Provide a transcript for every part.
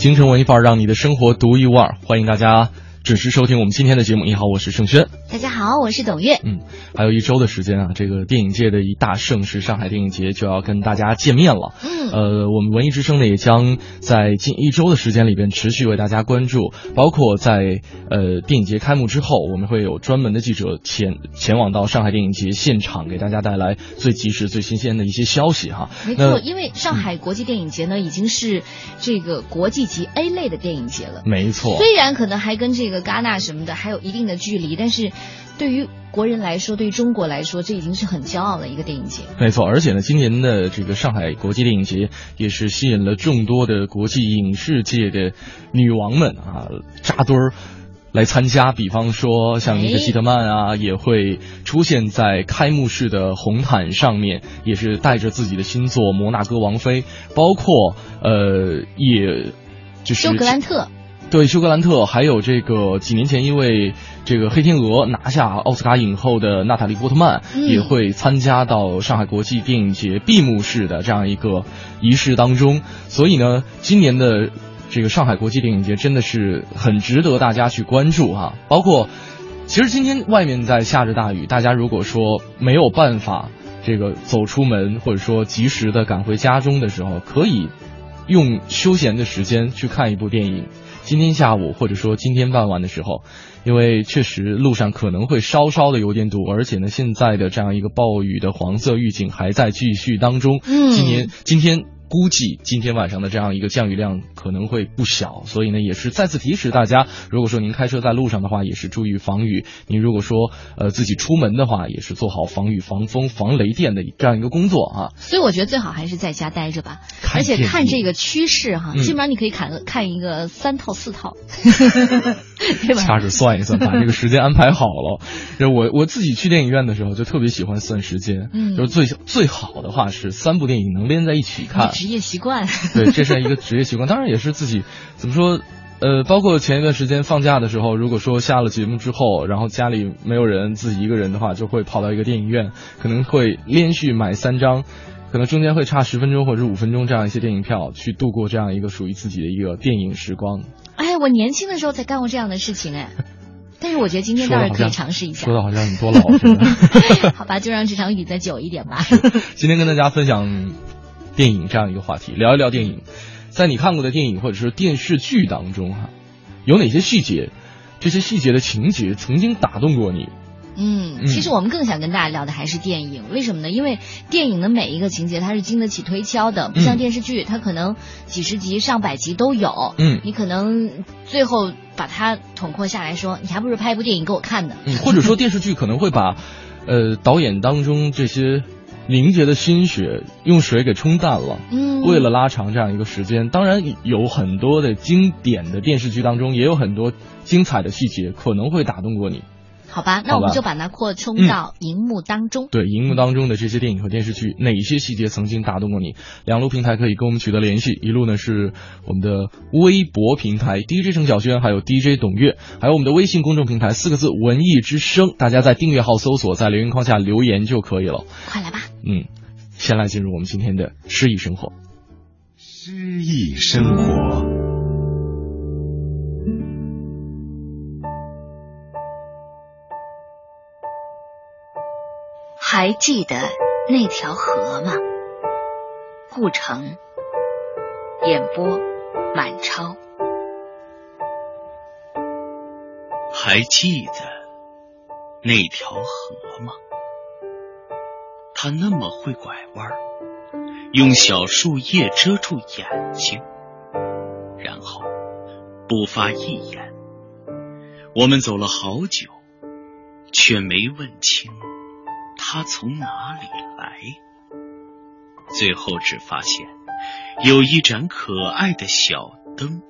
京城文艺范儿，让你的生活独一无二。欢迎大家准时收听我们今天的节目。你好，我是盛轩。大家好，我是董月。嗯，还有一周的时间啊，这个电影界的一大盛事——上海电影节就要跟大家见面了。嗯，呃，我们文艺之声呢，也将在近一周的时间里边持续为大家关注，包括在呃电影节开幕之后，我们会有专门的记者前前往到上海电影节现场，给大家带来最及时、最新鲜的一些消息哈。没错，因为上海国际电影节呢，已经是这个国际级 A 类的电影节了。没错，虽然可能还跟这个戛纳什么的还有一定的距离，但是对于国人来说，对于中国来说，这已经是很骄傲的一个电影节。没错，而且呢，今年的这个上海国际电影节也是吸引了众多的国际影视界的女王们啊扎堆儿。来参加，比方说像尼克基德曼啊，也会出现在开幕式的红毯上面，也是带着自己的新作《摩纳哥王妃》，包括呃，也就是休格兰特，对，休格兰特，还有这个几年前因为这个《黑天鹅》拿下奥斯卡影后的娜塔莉波特曼、也会参加到上海国际电影节闭幕式的这样一个仪式当中。所以呢，今年的这个上海国际电影节真的是很值得大家去关注哈、包括，其实今天外面在下着大雨，大家如果说没有办法这个走出门，或者说及时的赶回家中的时候，可以用休闲的时间去看一部电影。今天下午或者说今天傍晚的时候，因为确实路上可能会稍稍的有点堵，而且呢，现在的这样一个暴雨的黄色预警还在继续当中。嗯今年今天。估计今天晚上的这样一个降雨量可能会不小，所以呢，也是再次提示大家，如果说您开车在路上的话，也是注意防雨。您如果说呃自己出门的话，也是做好防雨、防风、防雷电的这样一个工作啊。所以我觉得最好还是在家待着吧。而且看这个趋势哈，嗯基本上你可以看看一个三套四套，对吧？掐指算一算，把这个时间安排好了。就 我我自己去电影院的时候，就特别喜欢算时间。嗯就是最最好的话是三部电影能连在一起看。职业习惯。对，这是一个职业习惯，当然也是自己怎么说。呃，包括前一段时间放假的时候，如果说下了节目之后，然后家里没有人，自己一个人的话，就会跑到一个电影院，可能会连续买三张，可能中间会差十分钟或者五分钟这样一些电影票，去度过这样一个属于自己的一个电影时光。哎，我年轻的时候才干过这样的事情哎，但是我觉得今天倒是可以尝试一下说。的好像你多老似的。好吧，就让这场雨再久一点吧。今天跟大家分享电影这样一个话题，聊一聊电影，在你看过的电影或者是电视剧当中哈、有哪些细节？这些细节的情节曾经打动过你？嗯，嗯其实我们更想跟大家聊的还是电影，为什么呢？因为电影的每一个情节它是经得起推敲的，不像嗯电视剧，它可能几十集、上百集都有。嗯你可能最后把它统括下来说，你还不如拍一部电影给我看呢。嗯，或者说电视剧可能会把，呃，导演当中这些凝结的心血用水给冲淡了。嗯，为了拉长这样一个时间，当然有很多的经典的电视剧当中，也有很多精彩的细节可能会打动过你。好吧，那我们就把它扩充到荧幕当中。对荧幕当中的这些电影和电视剧，哪些细节曾经打动过你？两路平台可以跟我们取得联系，一路呢是我们的微博平台 DJ 程小轩，还有 DJ 董月，还有我们的微信公众平台四个字“文艺之声”，大家在订阅号搜索，在留言框下留言就可以了。快来吧！嗯，先来进入我们今天的诗意生活。诗意生活，还记得那条河吗？顾城，演播满超。还记得那条河吗？他那么会拐弯，用小树叶遮住眼睛，然后不发一言。我们走了好久，却没问清他从哪里来。最后只发现有一盏可爱的小灯，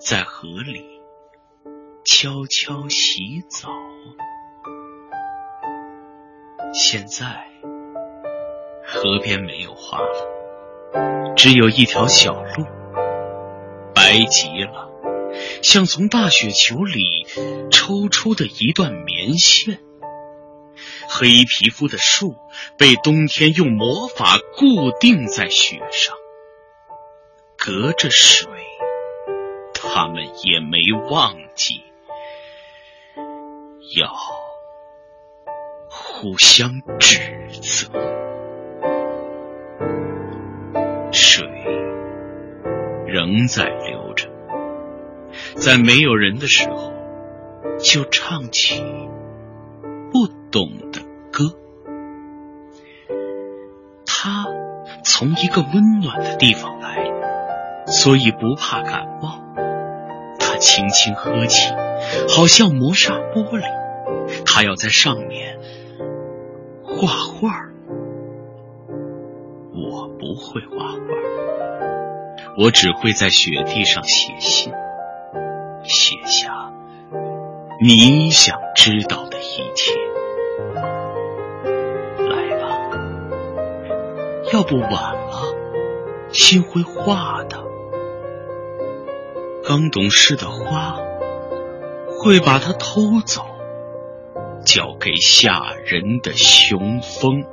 在河里悄悄洗澡。现在河边没有花了，只有一条小路，白极了，像从大雪球里抽出的一段棉线。黑皮肤的树被冬天用魔法固定在雪上，隔着水，他们也没忘记要互相指责。水仍在流着，在没有人的时候，就唱起不懂的歌。他从一个温暖的地方来，所以不怕感冒。他轻轻呵气，好像磨砂玻璃。他要在上面画画。我不会画画，我只会在雪地上写信，写下你想知道一切。来吧，要不晚了，心会化的。刚懂事的花会把它偷走，交给吓人的雄风。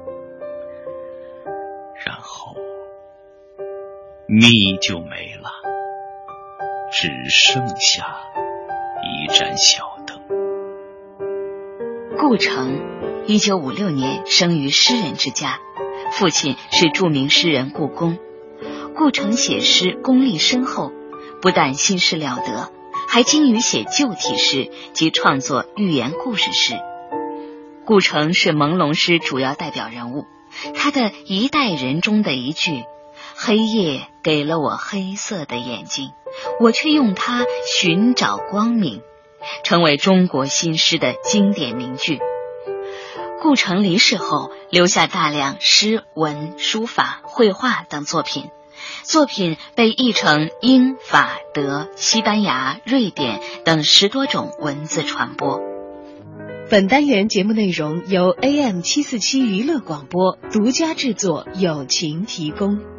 然后蜜就没了，只剩下一盏小。顾城，一九五六年生于诗人之家，父亲是著名诗人顾公。顾城写诗功力深厚，不但心事了得，还精于写旧体诗及创作寓言故事诗。顾城是朦胧诗主要代表人物。他的一代人中的一句“黑夜给了我黑色的眼睛，我却用它寻找光明”，成为中国新诗的经典名句。顾城离世后，留下大量诗文、书法、绘画等作品，作品被译成英、法、德、西班牙、瑞典等十多种文字传播。本单元节目内容由 AM 七四七娱乐广播独家制作，友情提供。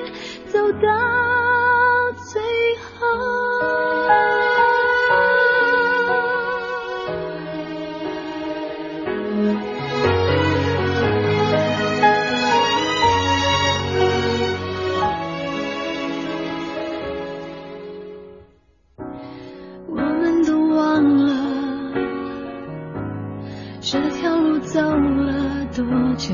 到最后。我们都忘了这条路走了多久，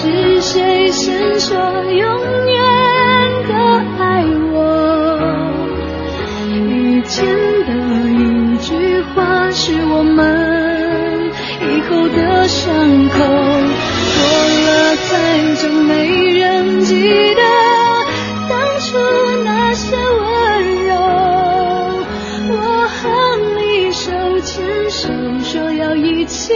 是谁先说永远的爱我？以前的一句话是我们以后的伤口。过了太久，没人记得当初那些温柔。我和你手牵手，说要一起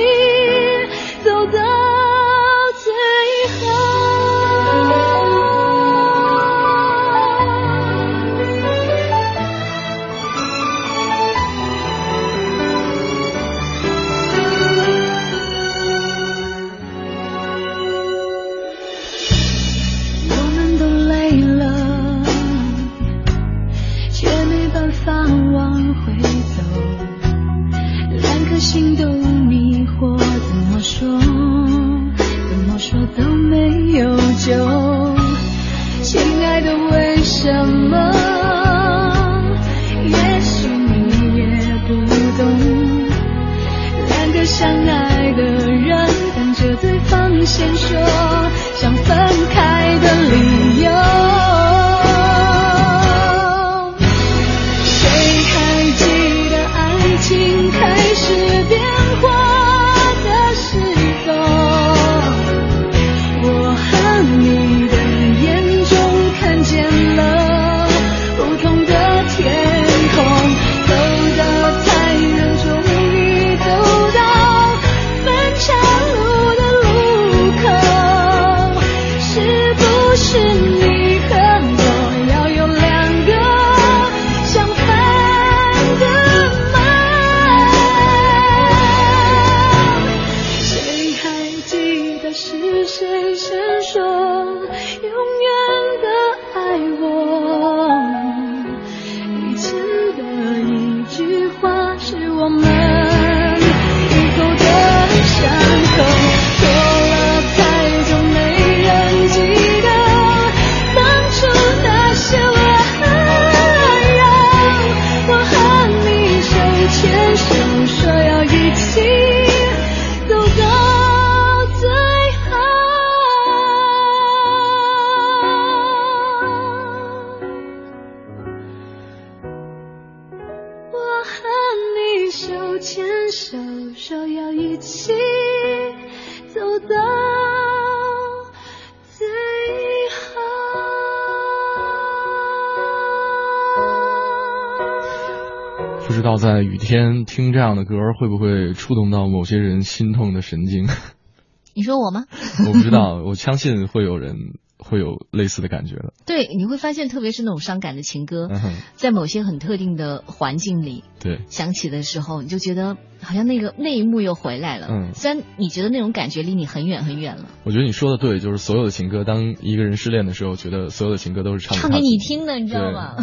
在雨天听这样的歌会不会触动到某些人心痛的神经？你说我吗？我不知道，我相信会有人会有类似的感觉的。对，你会发现，特别是那种伤感的情歌，嗯，在某些很特定的环境里对，响起的时候，你就觉得好像那个那一幕又回来了。嗯虽然你觉得那种感觉离你很远很远了，我觉得你说的对，就是所有的情歌，当一个人失恋的时候，觉得所有的情歌都是唱唱给你听的，你知道吗？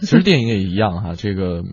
其实电影也一样哈，这个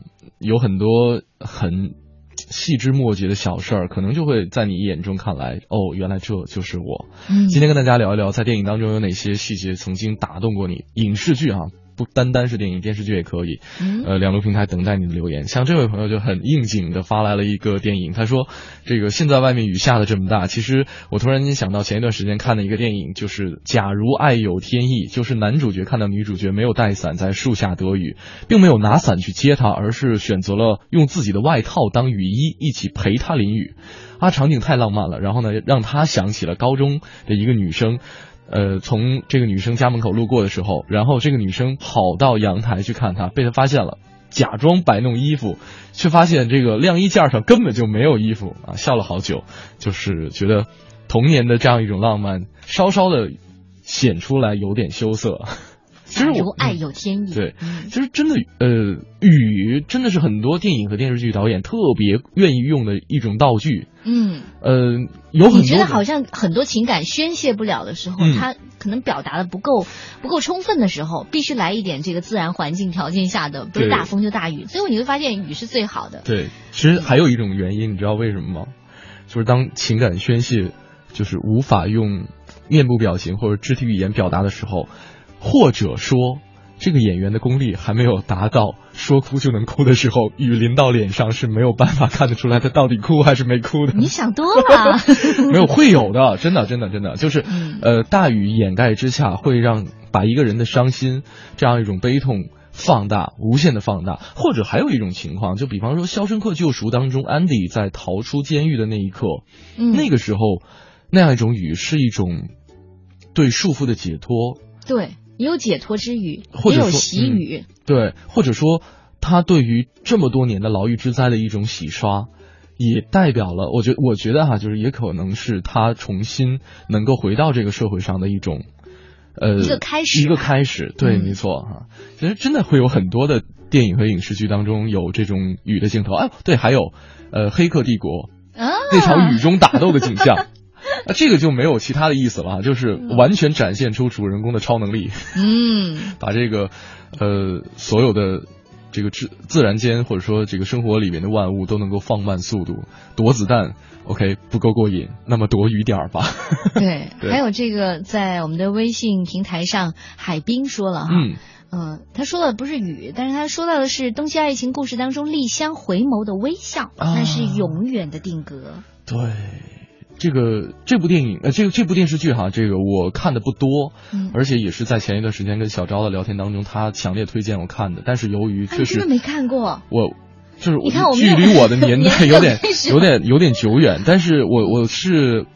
有很多很细枝末节的小事儿，可能就会在你眼中看来，哦，原来这就是我。嗯今天跟大家聊一聊，在电影当中有哪些细节曾经打动过你？影视剧哈，不单单是电影，电视剧也可以。嗯呃，两路平台等待你的留言。像这位朋友就很应景的发来了一个电影，他说：“这个现在外面雨下的这么大，其实我突然间想到前一段时间看的一个电影，就是《假如爱有天意》，就是男主角看到女主角没有带伞在树下躲雨，并没有拿伞去接她，而是选择了用自己的外套当雨衣，一起陪她淋雨。啊，场景太浪漫了。然后呢，让他想起了高中的一个女生。”呃，从这个女生家门口路过的时候，然后这个女生跑到阳台去看他，被他发现了，假装摆弄衣服，却发现这个晾衣架上根本就没有衣服啊，笑了好久，就是觉得童年的这样一种浪漫，稍稍的显出来有点羞涩。其实我爱有天意，对嗯其实真的，呃，雨真的是很多电影和电视剧导演特别愿意用的一种道具。嗯，呃，有很多你觉得好像很多情感宣泄不了的时候，嗯他可能表达的不够不够充分的时候，必须来一点这个自然环境条件下的，不是大风就大雨，最后你会发现雨是最好的。对，其实还有一种原因，你知道为什么吗？就是当情感宣泄就是无法用面部表情或者肢体语言表达的时候，或者说这个演员的功力还没有达到说哭就能哭的时候，雨淋到脸上是没有办法看得出来他到底哭还是没哭的。你想多了，没有会有的，真的真的真的，就是嗯呃，大雨掩盖之下，会让把一个人的伤心这样一种悲痛放大，无限的放大。或者还有一种情况，就比方说《肖申克救赎》当中，安迪在逃出监狱的那一刻，嗯，那个时候那样一种雨是一种对束缚的解脱，对，也有解脱之语，或者说也有喜雨，对，或者说他对于这么多年的牢狱之灾的一种洗刷。也代表了，我觉我觉得哈，就是也可能是他重新能够回到这个社会上的一种，呃，一个开始一个开始，对，嗯没错哈。其实真的会有很多的电影和影视剧当中有这种雨的镜头，哎，对，还有呃《黑客帝国》啊，那场雨中打斗的景象，啊，这个就没有其他的意思了，就是完全展现出主人公的超能力。嗯，把这个呃所有的这个自自然间或者说这个生活里面的万物都能够放慢速度，躲子弹 OK 不够过瘾，那么躲雨点儿吧。对，对还有这个在我们的微信平台上，海滨说了哈，嗯嗯，他说的不是雨，但是他说到的是《东西爱情故事》当中丽香回眸的微笑，啊那是永远的定格。对，这个这部电影呃，这个这部电视剧哈，这个我看的不多，嗯而且也是在前一段时间跟小昭的聊天当中，他强烈推荐我看的，但是由于确实啊你真的没看过？我。就是你看我距离我的 年代有点有点有点久远，但是我我是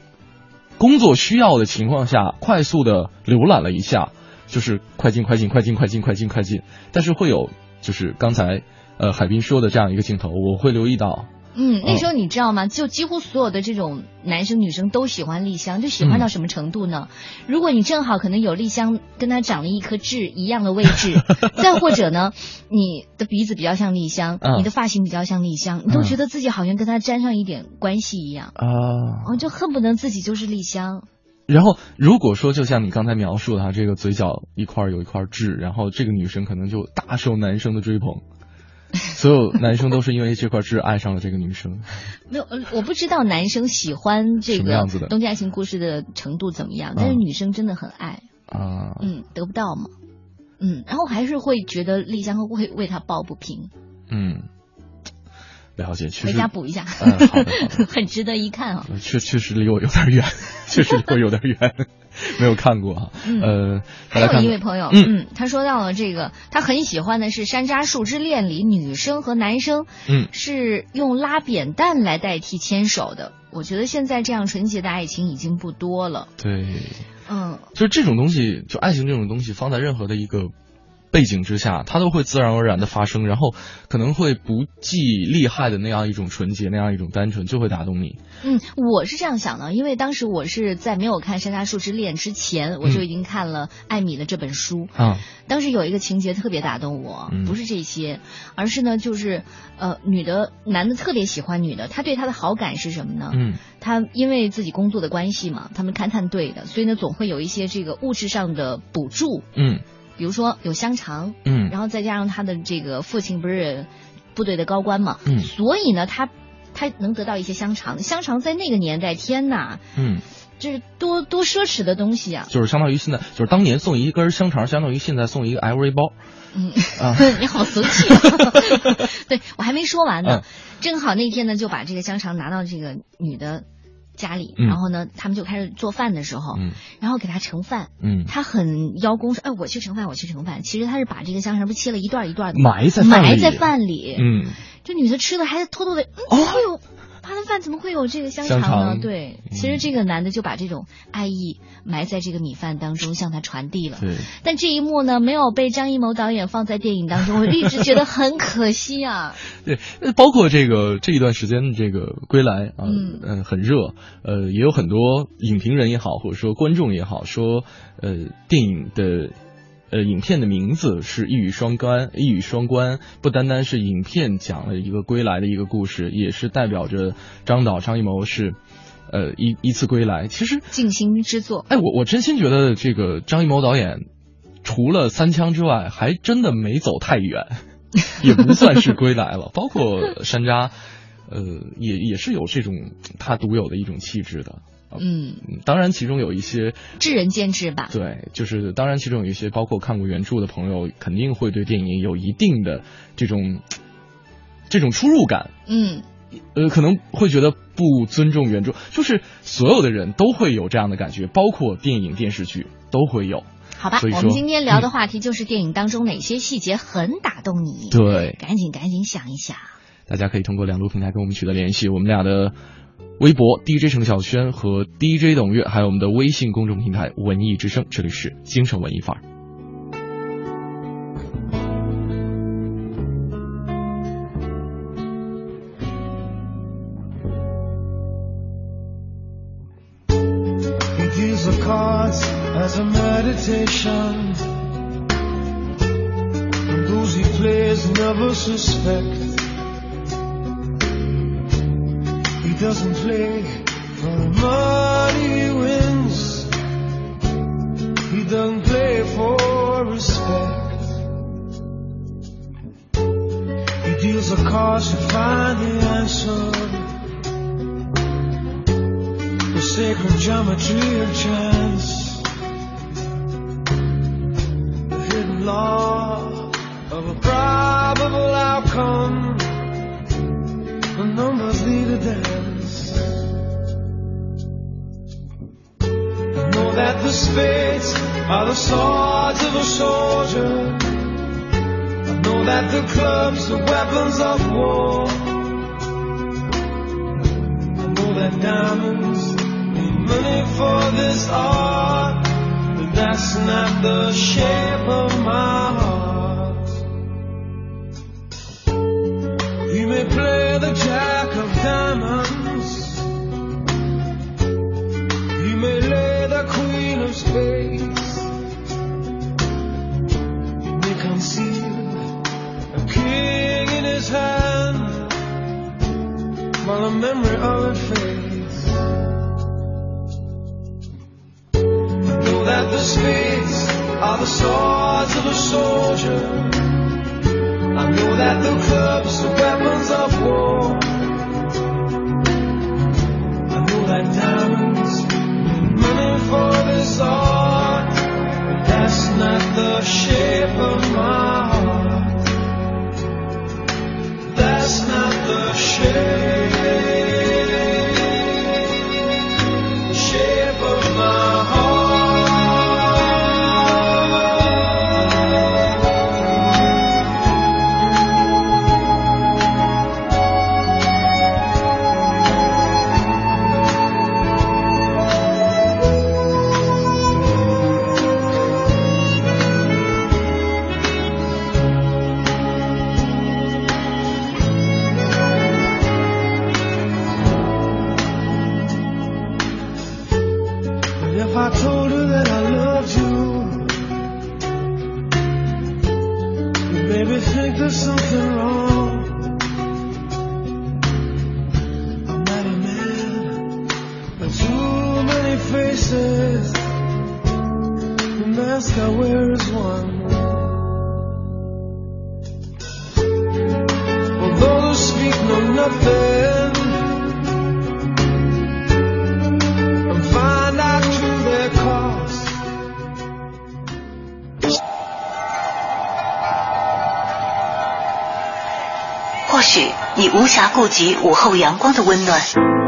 工作需要的情况下，快速的浏览了一下，就是快进快进快进快进快进快进，但是会有就是刚才呃海滨说的这样一个镜头，我会留意到，嗯，那时候你知道吗？就几乎所有的这种男生女生都喜欢丽香，就喜欢到什么程度呢？如果你正好可能有丽香跟她长了一颗痣一样的位置，再或者呢，你的鼻子比较像丽香，嗯。你的发型比较像丽香，你都觉得自己好像跟她沾上一点关系一样，啊，哦，就恨不得自己就是丽香。然后如果说就像你刚才描述的哈，这个嘴角一块有一块痣，然后这个女生可能就大受男生的追捧，所有男生都是因为这块痣爱上了这个女生。没有，呃我不知道男生喜欢这个样子的《东京爱情故事》的程度怎么样，但是嗯女生真的很爱，啊，嗯，得不到嘛，嗯，然后还是会觉得丽香会为他抱不平，嗯，了解，确回，家补一下，嗯，好的，好的。很值得一看啊。呃确确实离我有点远，确实离我有点远，没有看过啊。嗯呃，还有一位朋友，嗯嗯，他说到了这个，他很喜欢的是《山楂树之恋》里女生和男生，嗯是用拉扁担来代替牵手的。我觉得现在这样纯洁的爱情已经不多了。对，嗯，就是这种东西，就爱情这种东西，放在任何的一个背景之下，它都会自然而然的发生，然后可能会不计利害的那样一种纯洁，那样一种单纯，就会打动你。嗯，我是这样想的，因为当时我是在没有看《山楂树之恋》之前，我就已经看了艾米的这本书。啊，当时有一个情节特别打动我，嗯不是这些，而是呢，就是呃，女的男的特别喜欢女的，他对她的好感是什么呢？嗯他因为自己工作的关系嘛，他们勘探队的，所以呢，总会有一些这个物质上的补助，嗯比如说有香肠，嗯。然后再加上他的这个父亲不是部队的高官嘛，嗯。所以呢，他他能得到一些香肠，香肠在那个年代，天呐，嗯，这是多多奢侈的东西啊！就是相当于现在，就是当年送一根香肠，相当于现在送一个 LV 包。嗯，啊。你好俗气啊！对我还没说完呢，嗯。正好那天呢就把这个香肠拿到这个女的家里，嗯。然后呢他们就开始做饭的时候，嗯。然后给他盛饭，嗯，他很邀功说，哎，我去盛饭，我去盛饭。其实他是把这个香肠不切了一段一段的，埋在埋在饭里，嗯。这女的吃的还偷偷的，嗯，哦。怎么会有她的饭怎么会有这个香肠呢？肠对，嗯其实这个男的就把这种爱意埋在这个米饭当中，向他传递了。对，但这一幕呢，没有被张艺谋导演放在电影当中，我一直觉得很可惜啊。对，呃包括这个这一段时间的这个归来啊，嗯呃很热，呃，也有很多影评人也好，或者说观众也好，说呃电影的。呃，影片的名字是一语双关，一语双关，不单单是影片讲了一个归来的一个故事，也是代表着张导张艺谋是，呃一一次归来。其实，静心之作，哎，我我真心觉得这个张艺谋导演，除了三枪之外，还真的没走太远，也不算是归来了。包括山楂，呃，也也是有这种他独有的一种气质的。嗯，嗯当然，其中有一些智人见智吧。对，就是当然，其中有一些包括看过原著的朋友，肯定会对电影有一定的这种这种出入感。嗯，呃，可能会觉得不尊重原著，就是所有的人都会有这样的感觉，包括电影、电视剧都会有。好吧，我们今天聊的话题就是电影当中哪些细节很打动你。对，赶紧赶紧想一想。大家可以通过两路平台跟我们取得联系，我们俩的微博 dj 程晓轩和 dj 董月还有我们的微信公众平台文艺之声这里是精神文艺范儿。Doesn't play For the money he wins, he doesn't play for respect. He deals the cards to find the answer. The sacred geometry of chance. The hidden law of a probable outcome. The numbers lead a dance. Spades are the swords of a soldier. I know that the clubs are weapons of war. I know that diamonds need money for this art, but that's not the shape of my heart. You may play the jack of diamonds. Memory of fades. I know that the spades are the swords of a soldier. I know that the clubs are weapons of war. I know that diamonds need money for this art, but that's not the shape of my heart. 或许你无暇顾及午后阳光的温暖，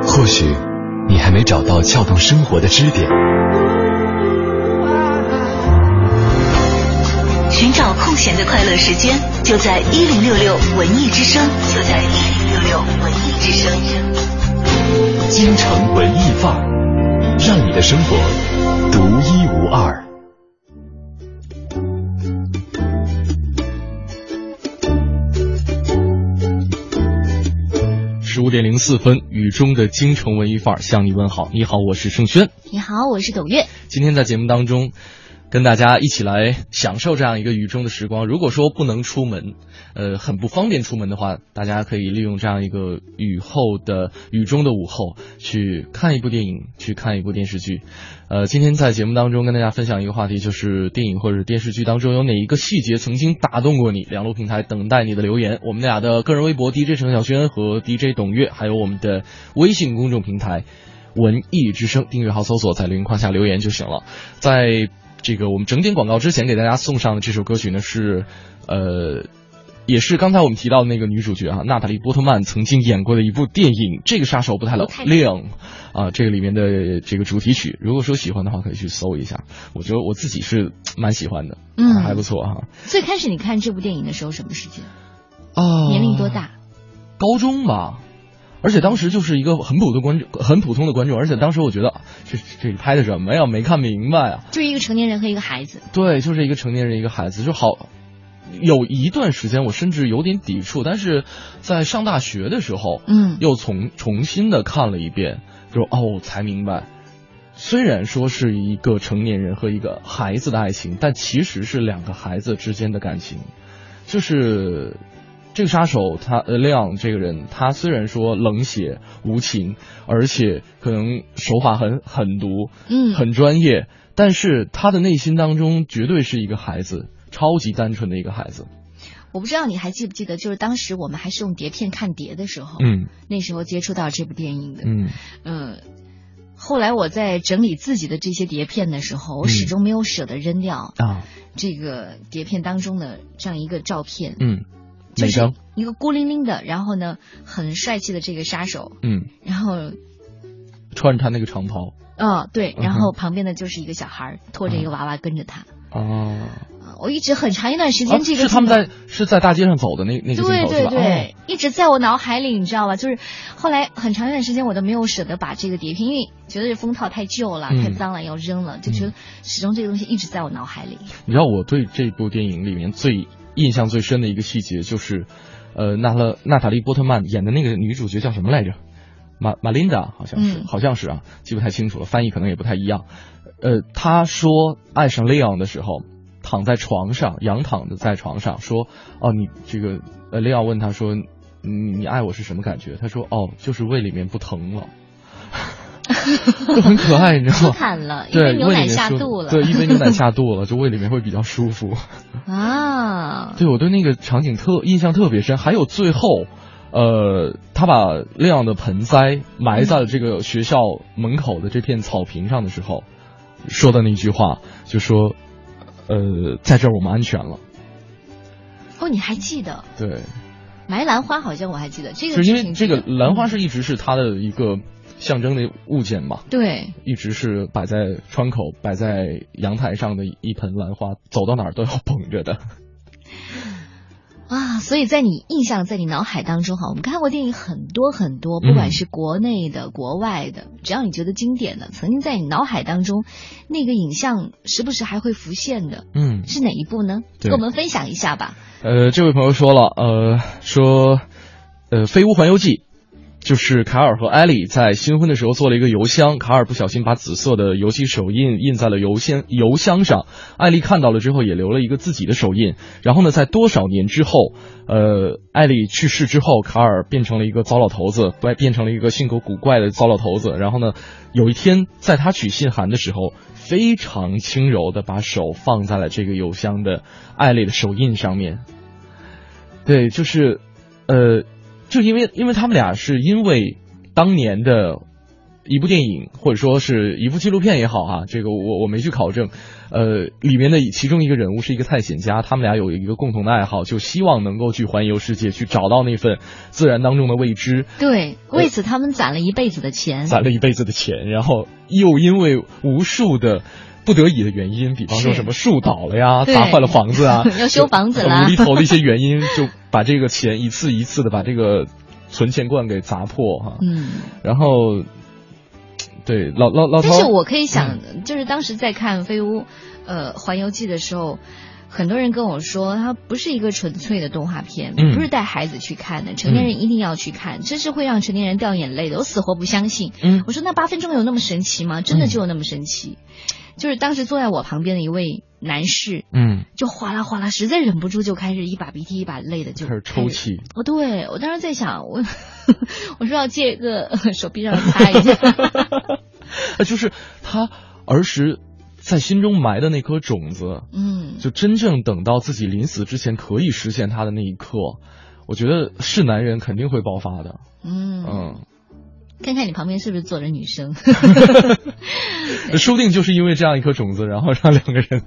或许你还没找到撬动生活的支点，的快乐时间，就在一零六六文艺之声，就在一零六六文艺之声。京城文艺范儿，让你的生活独一无二。十五点零四分，雨中的京城文艺范儿向你问好。你好，我是盛轩。你好，我是董月。今天在节目当中，跟大家一起来享受这样一个雨中的时光。如果说不能出门，呃，很不方便出门的话，大家可以利用这样一个雨后的雨中的午后，去看一部电影，去看一部电视剧。呃，今天在节目当中跟大家分享一个话题，就是电影或者电视剧当中有哪一个细节曾经打动过你？两路平台等待你的留言。我们俩的个人微博 DJ 陈小轩和 DJ 董月，还有我们的微信公众平台文艺之声，订阅号搜索，在留言框下留言就行了。在这个我们整点广告之前，给大家送上的这首歌曲呢是，呃。也是刚才我们提到的那个女主角啊，娜塔莉波特曼曾经演过的一部电影《这个杀手不太冷》亮啊，这个里面的这个主题曲，如果说喜欢的话，可以去搜一下。我觉得我自己是蛮喜欢的，嗯，还不错哈。最开始你看这部电影的时候什么时间？啊，年龄多大？高中吧。而且当时就是一个很普通观众，很普通的观众，而且当时我觉得这这拍的什么呀？没看明白啊！就是一个成年人和一个孩子。对，就是一个成年人一个孩子，就好。有一段时间我甚至有点抵触，但是在上大学的时候，嗯，又重重新的看了一遍，就哦才明白，虽然说是一个成年人和一个孩子的爱情，但其实是两个孩子之间的感情，就是这个杀手他呃亮这个人，他虽然说冷血无情，而且可能手法很狠毒，嗯很专业，但是他的内心当中绝对是一个孩子，超级单纯的一个孩子。我不知道你还记不记得，就是当时我们还是用碟片看碟的时候，嗯那时候接触到这部电影的，嗯嗯，后来我在整理自己的这些碟片的时候，我嗯始终没有舍得扔掉啊这个碟片当中的这样一个照片，嗯，就是？一个孤零零的，然后呢很帅气的这个杀手，嗯，然后穿着他那个长袍。哦对，然后旁边的就是一个小孩儿拖着一个娃娃跟着他，哦，我一直很长一段时啊间这个是他们在是在大街上走的那那个镜对对。对，一直在我脑海里，你知道吧？就是后来很长一段时间我都没有舍得把这个碟片，因为觉得这封套太旧了、嗯。太脏了要扔了，就觉得始终这个东西一直在我脑海里。你知道我对这部电影里面最印象最深的一个细节就是，呃，娜勒娜塔莉波特曼演的那个女主角叫什么来着？马马琳达好像是，嗯好像是啊，记不太清楚了，翻译可能也不太一样。呃，她说爱上雷昂的时候，躺在床上，仰躺着在床上，说：“哦，你这个……呃，雷昂问她说，你你爱我是什么感觉？”她说：“哦，就是胃里面不疼了。” 就 很可爱，你知道舒吗？坦了，一对，杯牛奶下肚了。对，一杯牛奶下肚了，就胃里面会比较舒服。啊，对我对那个场景特印象特别深，还有最后，呃，他把亮的盆栽埋在了这个学校门口的这片草坪上的时候，说的那句话，就说，呃，在这儿我们安全了。哦，你还记得对，埋兰花？好像我还记得这个就是因为这个兰花是一直是他的一个象征的物件嘛，对，一直是摆在窗口、摆在阳台上的一盆兰花，走到哪儿都要捧着的。啊，所以在你印象，在你脑海当中哈，我们看过电影很多很多，嗯不管是国内的、国外的，只要你觉得经典的，曾经在你脑海当中，那个影像时不时还会浮现的，嗯，是哪一部呢？对跟我们分享一下吧。呃，这位朋友说了，呃，说，呃，《飞屋环游记》就是卡尔和艾莉在新婚的时候做了一个邮箱，卡尔不小心把紫色的油漆手印印在了邮箱邮箱上，艾莉看到了之后也留了一个自己的手印。然后呢，在多少年之后，呃，艾莉去世之后，卡尔变成了一个糟老头子，变变成了一个性格古怪的糟老头子。然后呢，有一天在他取信函的时候，非常轻柔的把手放在了这个邮箱的艾莉的手印上面。对，就是，呃，就因为因为他们俩是因为当年的一部电影或者说是一部纪录片也好哈、这个我我没去考证，呃，里面的其中一个人物是一个探险家，他们俩有一个共同的爱好，就希望能够去环游世界，去找到那份自然当中的未知，对，为此他们攒了一辈子的钱。攒了一辈子的钱，然后又因为无数的。不得已的原因，比方说什么树倒了呀，砸坏了房子啊，要修房子了无厘头的一些原因，就把这个钱一次一次的把这个存钱罐给砸破哈。嗯，然后，对老老老头，但是我可以想，嗯就是当时在看《飞屋》呃《环游记》的时候。很多人跟我说，它不是一个纯粹的动画片，嗯不是带孩子去看的，成年人一定要去看，这是会让成年人掉眼泪的。我死活不相信。嗯我说那八分钟有那么神奇吗？真的就有那么神奇？就是当时坐在我旁边的一位男士，嗯，就哗啦哗啦，实在忍不住就开始一把鼻涕一把泪的就开始抽泣。哦，对我当时在想，我 我说要借个手臂让他擦一下。呃，就是他儿时在心中埋的那颗种子，嗯，就真正等到自己临死之前可以实现他的那一刻，我觉得是男人肯定会爆发的。嗯嗯，看看你旁边是不是坐着女生？说不定就是因为这样一颗种子，然后让两个人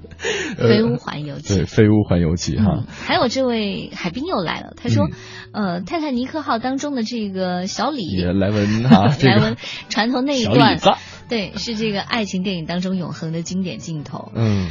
呃 飞屋环游记。对，飞屋环游记哈。嗯，，还有这位海滨又来了，他说，嗯。呃，泰坦尼克号当中的这个小李，也莱文哈，这莱文船头那一段，对，是这个爱情电影当中永恒的经典镜头。嗯，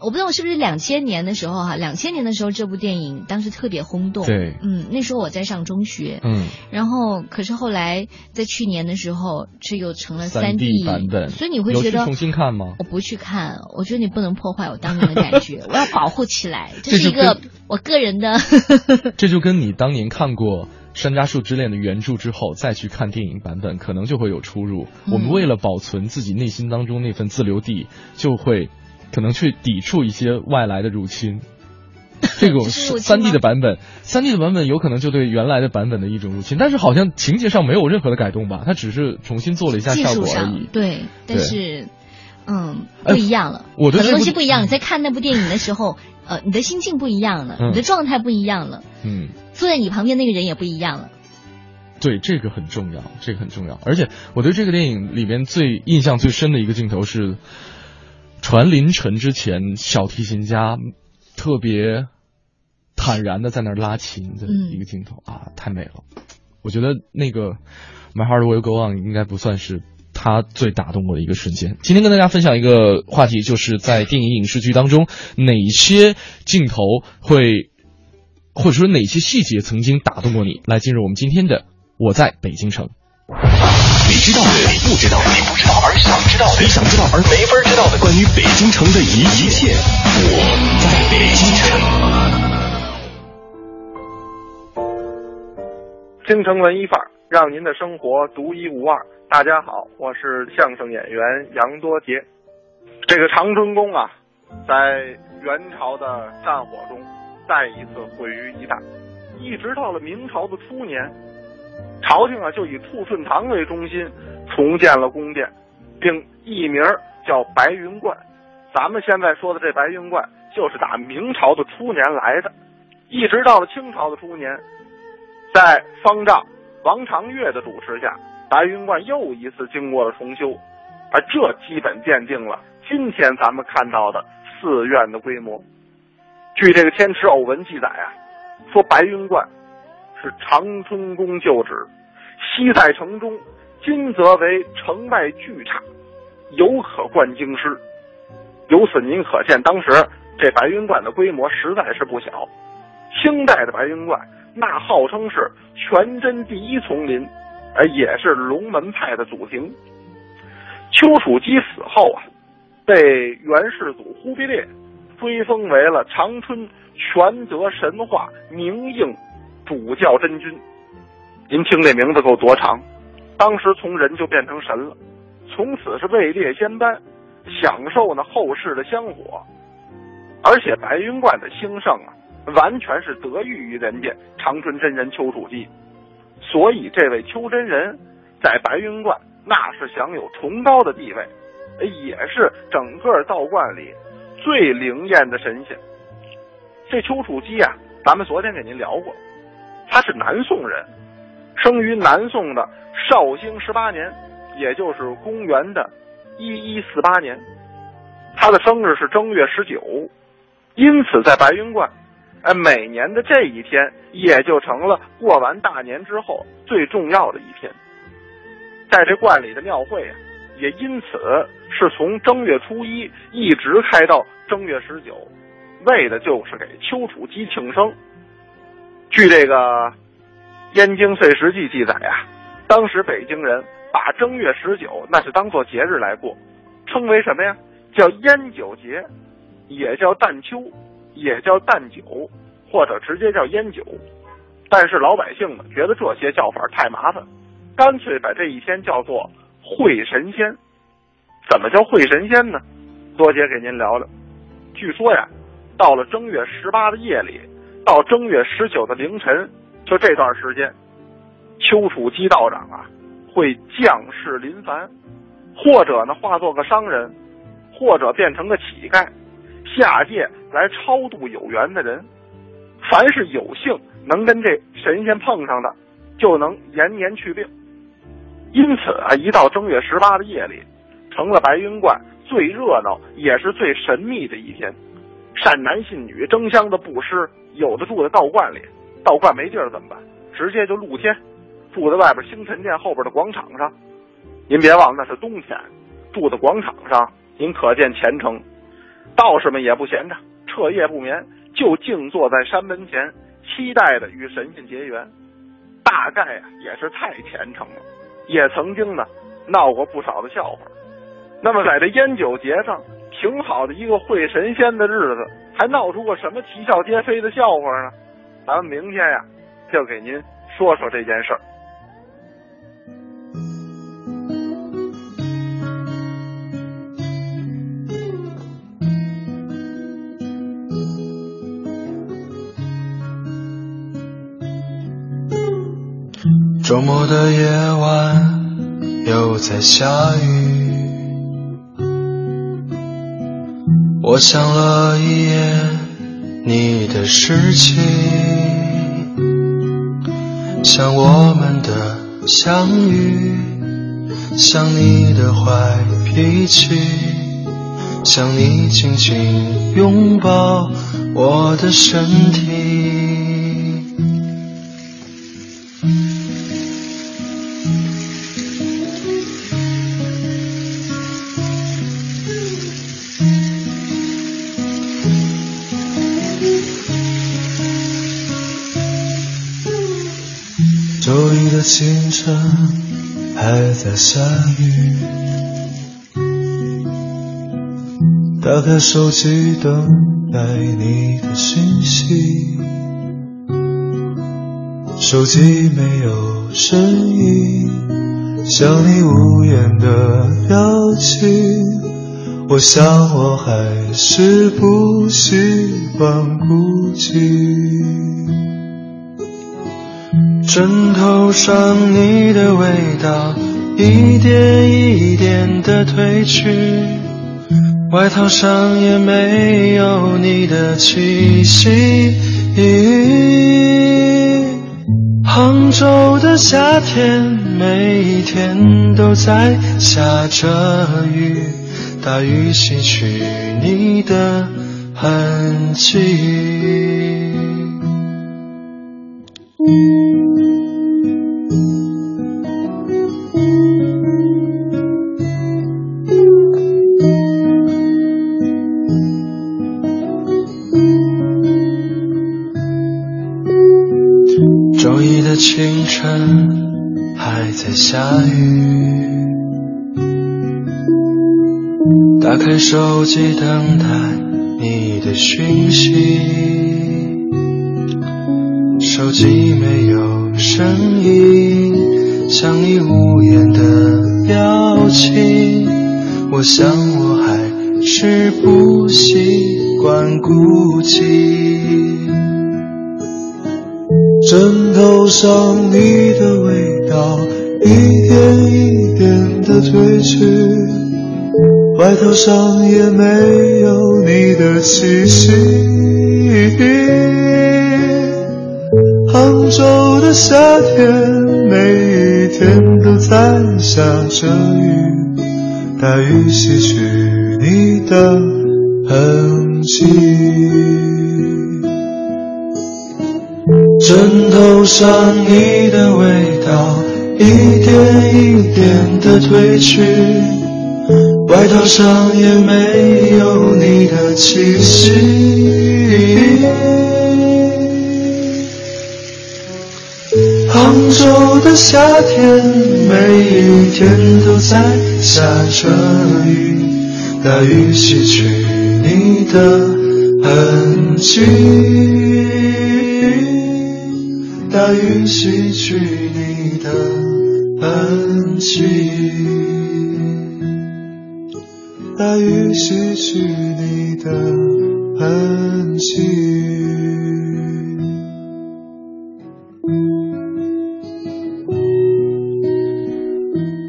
我不知道是不是两千年的时候哈、两千年的时候这部电影当时特别轰动。对嗯，那时候我在上中学。嗯，然后可是后来在去年的时候，这又成了三 D 版本，所以你会觉得重新看吗？我不去看，我觉得你不能破坏我当年的感觉，我要保护起来，这是一个我个人的。这就跟你当年看过《山楂树之恋》的原著之后，再去看电影版本，可能就会有出入。嗯我们为了保存自己内心当中那份自留地，就会可能去抵触一些外来的入侵。这种是入侵三 D 的版本，三 D 的版本有可能就对原来的版本的一种入侵，但是好像情节上没有任何的改动吧？它只是重新做了一下技效果而已。对，但是嗯哎不一样了，很多我对这部东西不一样。你在看那部电影的时候，呃，你的心境不一样了，嗯你的状态不一样了，嗯，坐在你旁边那个人也不一样了。对，这个很重要，这个很重要。而且我对这个电影里边最印象最深的一个镜头是传凌晨之前，小提琴家特别坦然的在那儿拉琴的一个镜头、啊，太美了。我觉得那个 My Heart Will Go On 应该不算是他最打动我的一个瞬间。今天跟大家分享一个话题，就是在电影影视剧当中，哪些镜头会，或者说哪些细节曾经打动过你？来进入我们今天的《我在北京城》。你知道的，你不知道的，你不知道而想知道的，你想知道而没法知道的，关于北京城的一一切，我在北京城。京城文艺范儿，让您的生活独一无二。大家好，我是相声演员杨多杰。这个长春宫啊，在元朝的战火中再一次毁于一旦，一直到了明朝的初年，朝廷啊就以兔顺堂为中心重建了宫殿，并译名叫白云观。咱们现在说的这白云观，就是打明朝的初年来的，一直到了清朝的初年，在方丈王长岳的主持下，白云观又一次经过了重修，而这基本奠定了今天咱们看到的寺院的规模。据这个《天池偶闻》记载啊，说白云观是长春宫旧址，西在城中，今则为城外巨刹，犹可观京师。由此您可见，当时这白云观的规模实在是不小。清代的白云观，那号称是全真第一丛林，而也是龙门派的祖庭。丘处机死后啊，被元世祖忽必烈追封为了长春全德神话明应主教真君。您听这名字够多长？当时从人就变成神了，从此是位列仙班，享受呢后世的香火。而且白云观的兴盛啊，完全是得益于人家长春真人丘处机，所以这位丘真人在白云观那是享有崇高的地位，也是整个道观里最灵验的神仙。这丘处机啊，咱们昨天给您聊过，他是南宋人，生于南宋的绍兴十八年，也就是公元的一一四八年，他的生日是正月十九。因此，在白云观，哎，每年的这一天也就成了过完大年之后最重要的一天。在这观里的庙会啊，也因此是从正月初一一直开到正月十九，为的就是给丘处机庆生。据这个《燕京岁时记》记载呀、当时北京人把正月十九那是当做节日来过，称为什么呀？叫烟酒节。也叫淡秋，也叫淡酒，或者直接叫烟酒。但是老百姓呢，觉得这些叫法太麻烦，干脆把这一天叫做会神仙。怎么叫会神仙呢？多姐给您聊聊。据说呀，到了正月十八的夜里，到正月十九的凌晨，就这段时间，丘处机道长啊会降世临凡，或者呢化作个商人，或者变成个乞丐。下界来超度有缘的人，凡是有幸能跟这神仙碰上的，就能延年去病。因此啊，一到正月十八的夜里，成了白云观最热闹也是最神秘的一天。善男信女争相的布施，有的住在道观里，道观没地儿怎么办？直接就露天，住在外边星辰殿后边的广场上。您别忘了，那是冬天，住在广场上，您可见虔诚。道士们也不闲着，彻夜不眠，就静坐在山门前，期待着与神仙结缘。大概啊，也是太虔诚了，也曾经呢闹过不少的笑话。那么在这烟酒节上，挺好的一个会神仙的日子，还闹出过什么啼笑皆非的笑话呢？咱们明天呀就给您说说这件事儿。周末的夜晚又在下雨。我想了一夜你的事情，想我们的相遇，想你的坏脾气，想你紧紧拥抱我的身体。在下雨，打开手机等待你的信息，手机没有声音，像你无言的表情，我想我还是不习惯孤寂。枕头上你的味道一点一点的褪去，外套上也没有你的气息。杭州的夏天，每一天都在下着雨，大雨洗去你的痕迹。晨还在下雨，打开手机等待你的讯息，手机没有声音，像你无言的表情，我想我还是不习惯孤寂。头上你的味道一点一点的褪去，外套上也没有你的气息。杭州的夏天，每一天都在下着雨，大雨洗去你的痕迹。枕头上你的味道一点一点的褪去，外套上也没有你的气息。杭州的夏天，每一天都在下着雨，大雨洗去你的痕迹。大雨洗去你的痕迹，大雨洗去你的痕迹。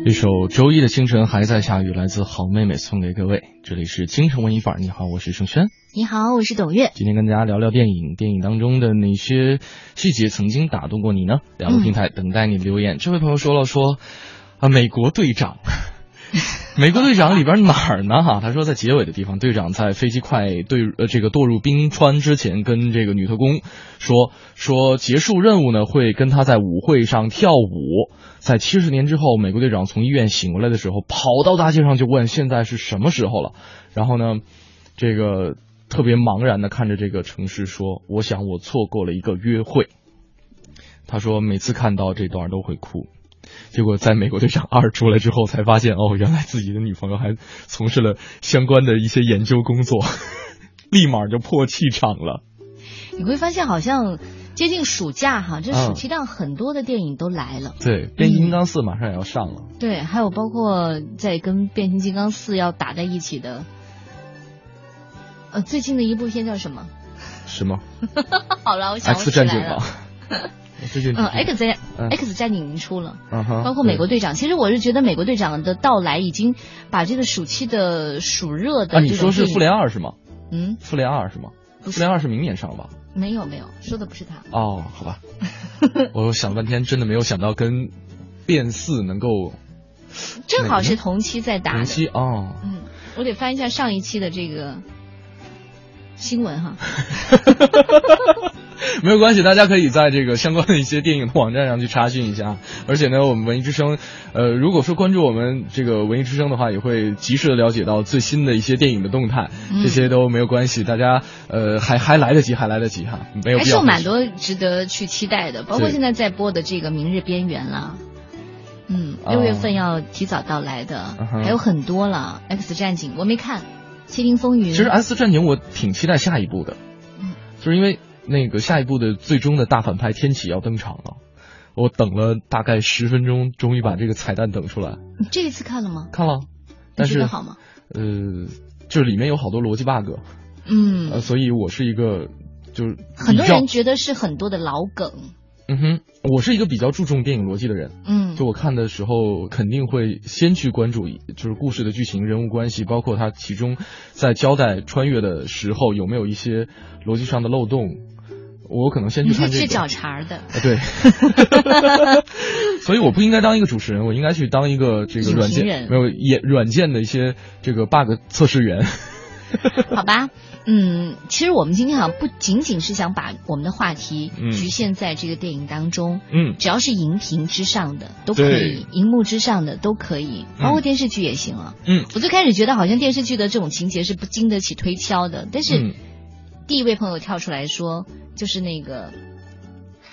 一首周一的清晨还在下雨，来自好妹妹送给各位。这里是京城文艺范儿，你好，我是盛轩。你好，我是董月。今天跟大家聊聊电影，电影当中的哪些细节曾经打动过你呢？两个平台等待你留言。这位朋友说了说啊，美国队长，美国队长里边哪儿呢？哈，他说在结尾的地方，队长在飞机快对呃这个堕入冰川之前，跟这个女特工说说结束任务呢，会跟他在舞会上跳舞。在七十年之后，美国队长从医院醒过来的时候，跑到大街上就问现在是什么时候了。然后呢，这个特别茫然的看着这个城市说：“我想我错过了一个约会。”他说每次看到这段都会哭。结果在美国队长 二出来之后，才发现哦，原来自己的女朋友还从事了相关的一些研究工作，立马就破气场了。你会发现，好像接近暑假哈，这暑期档很多的电影都来了。对，变形金刚四马上也要上了。对，还有包括在跟变形金刚四要打在一起的，呃，最近的一部片叫什么？什么？好了，我想不起来战警了吧。最近嗯，X 战嗯 X 战警已经出了，嗯包括美国队长。其实我是觉得美国队长的到来已经把这个暑期的暑热的啊，你说是复联二是吗？嗯，复联二是吗？是复联二是明年上吧？没有没有，说的不是他。哦，好吧，我想了半天，真的没有想到跟变四能够 正好是同期在打同。期哦。嗯，我得翻一下上一期的这个新闻哈。没有关系，大家可以在这个相关的一些电影的网站上去查询一下。而且呢，我们文艺之声，呃，如果说关注我们这个文艺之声的话，也会及时的了解到最新的一些电影的动态，嗯。这些都没有关系，大家呃还还来得及，还来得及哈，没有必要还是有蛮多值得去期待的，包括现在在播的这个《明日边缘》啦。嗯，哦六月份要提早到来的，嗯还有很多了。X 战警我没看，《窃听风云》其实《X 战警》我挺期待下一部的，嗯。就是因为那个下一部的最终的大反派天启要登场了，我等了大概十分钟，终于把这个彩蛋等出来，你这一次看了吗？看了，但是好吗？呃，就是里面有好多逻辑 bug，嗯，呃，所以我是一个就是很多人觉得是很多的老梗。嗯哼，我是一个比较注重电影逻辑的人。嗯，就我看的时候，肯定会先去关注，就是故事的剧情、人物关系，包括它其中在交代穿越的时候有没有一些逻辑上的漏洞。我可能先去看这个。去找茬儿的。啊，对，所以我不应该当一个主持人，我应该去当一个这个软件没有也软件的一些这个 bug 测试员。好吧，嗯，其实我们今天好像不仅仅是想把我们的话题嗯。局限在这个电影当中，嗯。只要是荧屏之上的都可以，荧幕之上的都可以，包括电视剧也行啊。嗯，我最开始觉得好像电视剧的这种情节是不经得起推敲的，但是嗯第一位朋友跳出来说，就是那个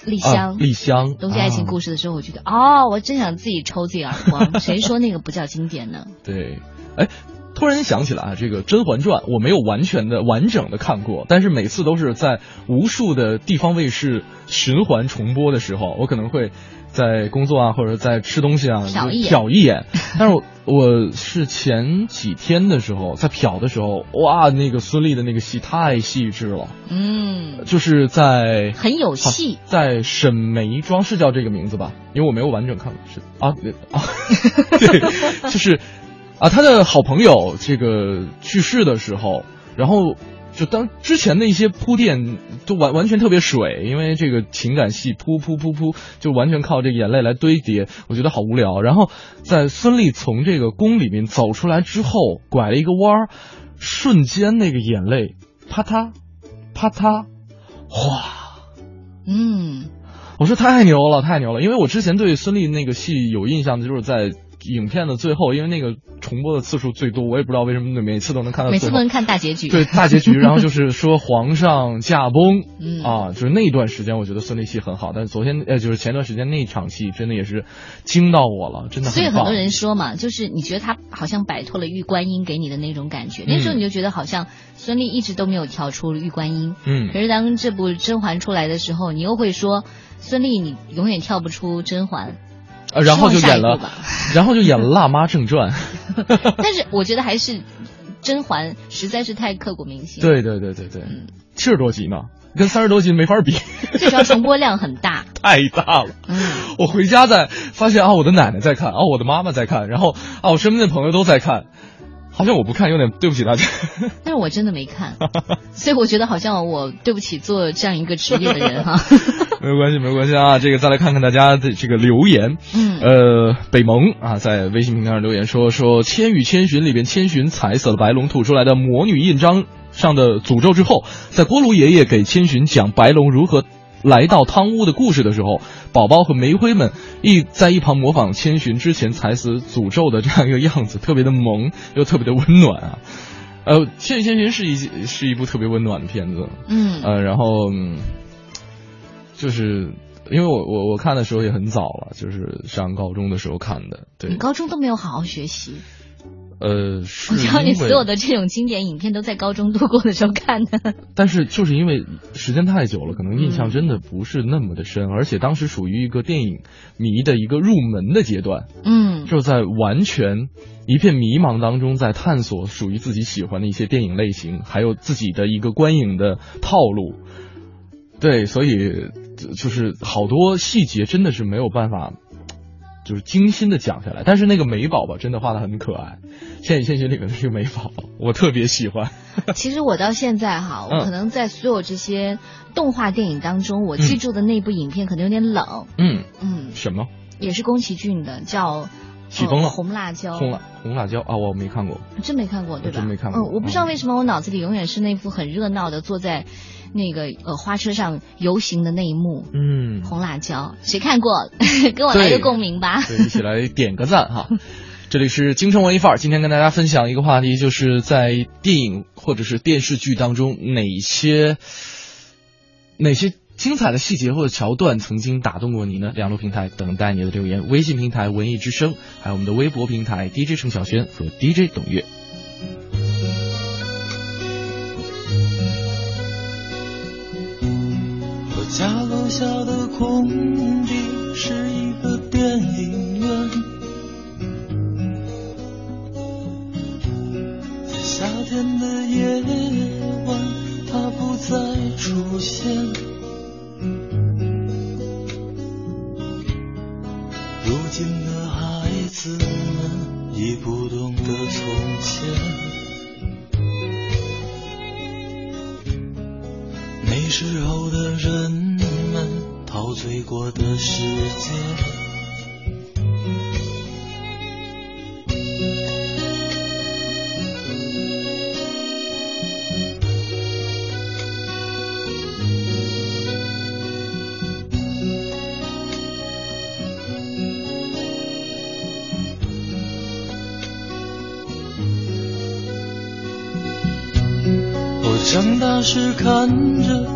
丽香，啊丽香东京爱情故事的时候，我觉得、哦，我真想自己抽自己耳光，谁说那个不叫经典呢？对，哎，突然想起来啊，这个《甄嬛传》我没有完全的完整的看过，但是每次都是在无数的地方卫视循环重播的时候，我可能会在工作啊，或者在吃东西啊，瞟一眼。瞟一眼。但是我我是前几天的时候在瞟的时候，哇，那个孙俪的那个戏太细致了，嗯，就是在很有戏，在沈眉庄是叫这个名字吧？因为我没有完整看过，是。啊对 啊，对，就是啊，他的好朋友这个去世的时候，然后就当之前的一些铺垫都完完全特别水，因为这个情感戏噗噗噗噗，就完全靠这个眼泪来堆叠，我觉得好无聊。然后在孙俪从这个宫里面走出来之后，拐了一个弯儿，瞬间那个眼泪啪嗒啪嗒，哗。嗯，我说太牛了，太牛了！因为我之前对孙俪那个戏有印象的就是在影片的最后，因为那个重播的次数最多，我也不知道为什么每次都能看到。每次都能看大结局。对大结局，然后就是说皇上驾崩，嗯啊，就是那一段时间，我觉得孙俪戏很好。但是昨天，呃，就是前段时间那场戏，真的也是惊到我了，真的。所以很多人说嘛，就是你觉得他好像摆脱了玉观音给你的那种感觉，那时候你就觉得好像孙俪一直都没有跳出玉观音。嗯可是当这部甄嬛出来的时候，你又会说孙俪你永远跳不出甄嬛。呃，然后就演了 然后就演了《辣妈正传》。但是我觉得还是甄嬛实在是太刻骨铭心。，对对对对对，嗯七十多集呢，跟三十多集没法比。最主要重播量很大。太大了。嗯，我回家在发现啊，我的奶奶在看，啊，我的妈妈在看，然后啊，我身边的朋友都在看，好像我不看有点对不起大家。但是我真的没看，所以我觉得好像我对不起做这样一个职业的人哈。没有关系，没有关系啊。这个再来看看大家的这个留言。嗯呃，北蒙啊，在微信平台上留言说说《千与千寻》里边千寻踩死了白龙吐出来的魔女印章上的诅咒之后，在锅炉爷爷给千寻讲白龙如何。来到汤屋的故事的时候，宝宝和煤灰们一在一旁模仿千寻之前踩死诅咒的这样一个样子，特别的萌又特别的温暖啊。呃，《千与千寻》是一是一部特别温暖的片子，嗯。呃，然后嗯就是因为我我我看的时候也很早了，就是上高中的时候看的，对。你，高中都没有好好学习，呃，是我知道你所有的这种经典影片都在高中度过的时候看的。但是就是因为时间太久了，可能印嗯象真的不是那么的深，而且当时属于一个电影迷的一个入门的阶段，嗯就在完全一片迷茫当中，在探索属于自己喜欢的一些电影类型，还有自己的一个观影的套路。对，所以就就是好多细节真的是没有办法。就是精心的讲下来，但是那个美宝宝真的画的很可爱，《千与千寻》里面的这个美宝宝，我特别喜欢。其实我到现在哈，我可能在所有这些动画电影当中，我记住的那部影片可能有点冷。嗯嗯，什么？也是宫崎骏的，叫。起风了，红辣椒，红辣红辣椒啊，我没看过，真没看过，对吧？真没看过。嗯，我不知道为什么我脑子里永远是那幅很热闹的坐在那个呃花车上游行的那一幕。嗯，红辣椒，谁看过？跟我来个共鸣吧。对，一起来点个赞哈。这里是京城文艺范儿，今天跟大家分享一个话题，就是在电影或者是电视剧当中哪些哪些。精彩的细节或者桥段曾经打动过你呢？两路平台等待你的留言：微信平台文艺之声，还有我们的微博平台 DJ 程晓轩和 DJ 董月。下的空地是一个电影院，在夏天的夜晚，它不再出现。如今的孩子们已不懂得从前，那时候的人陶醉过的世界。我长大时看着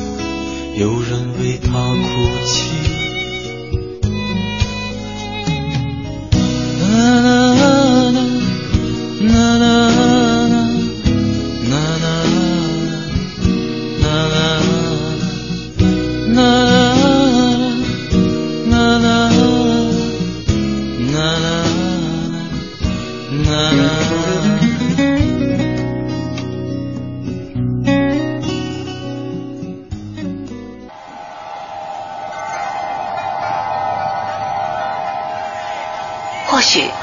有人为他哭泣。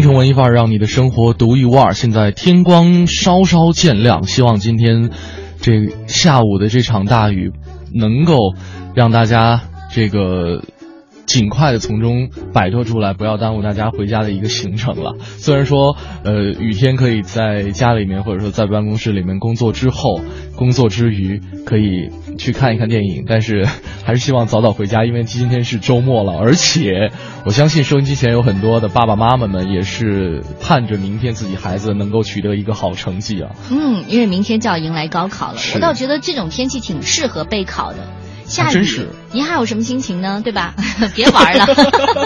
京城文艺范儿，让你的生活独一无二。现在天光稍稍渐亮，希望今天这下午的这场大雨能够让大家这个。尽快的从中摆脱出来，不要耽误大家回家的一个行程了。虽然说，呃，雨天可以在家里面或者说在办公室里面工作之后，工作之余可以去看一看电影，但是还是希望早早回家，因为今天是周末了。而且我相信收音机前有很多的爸爸妈妈们也是盼着明天自己孩子能够取得一个好成绩啊。嗯，因为明天就要迎来高考了，我倒觉得这种天气挺适合备考的。下雨，您还有什么心情呢？对吧？别玩了，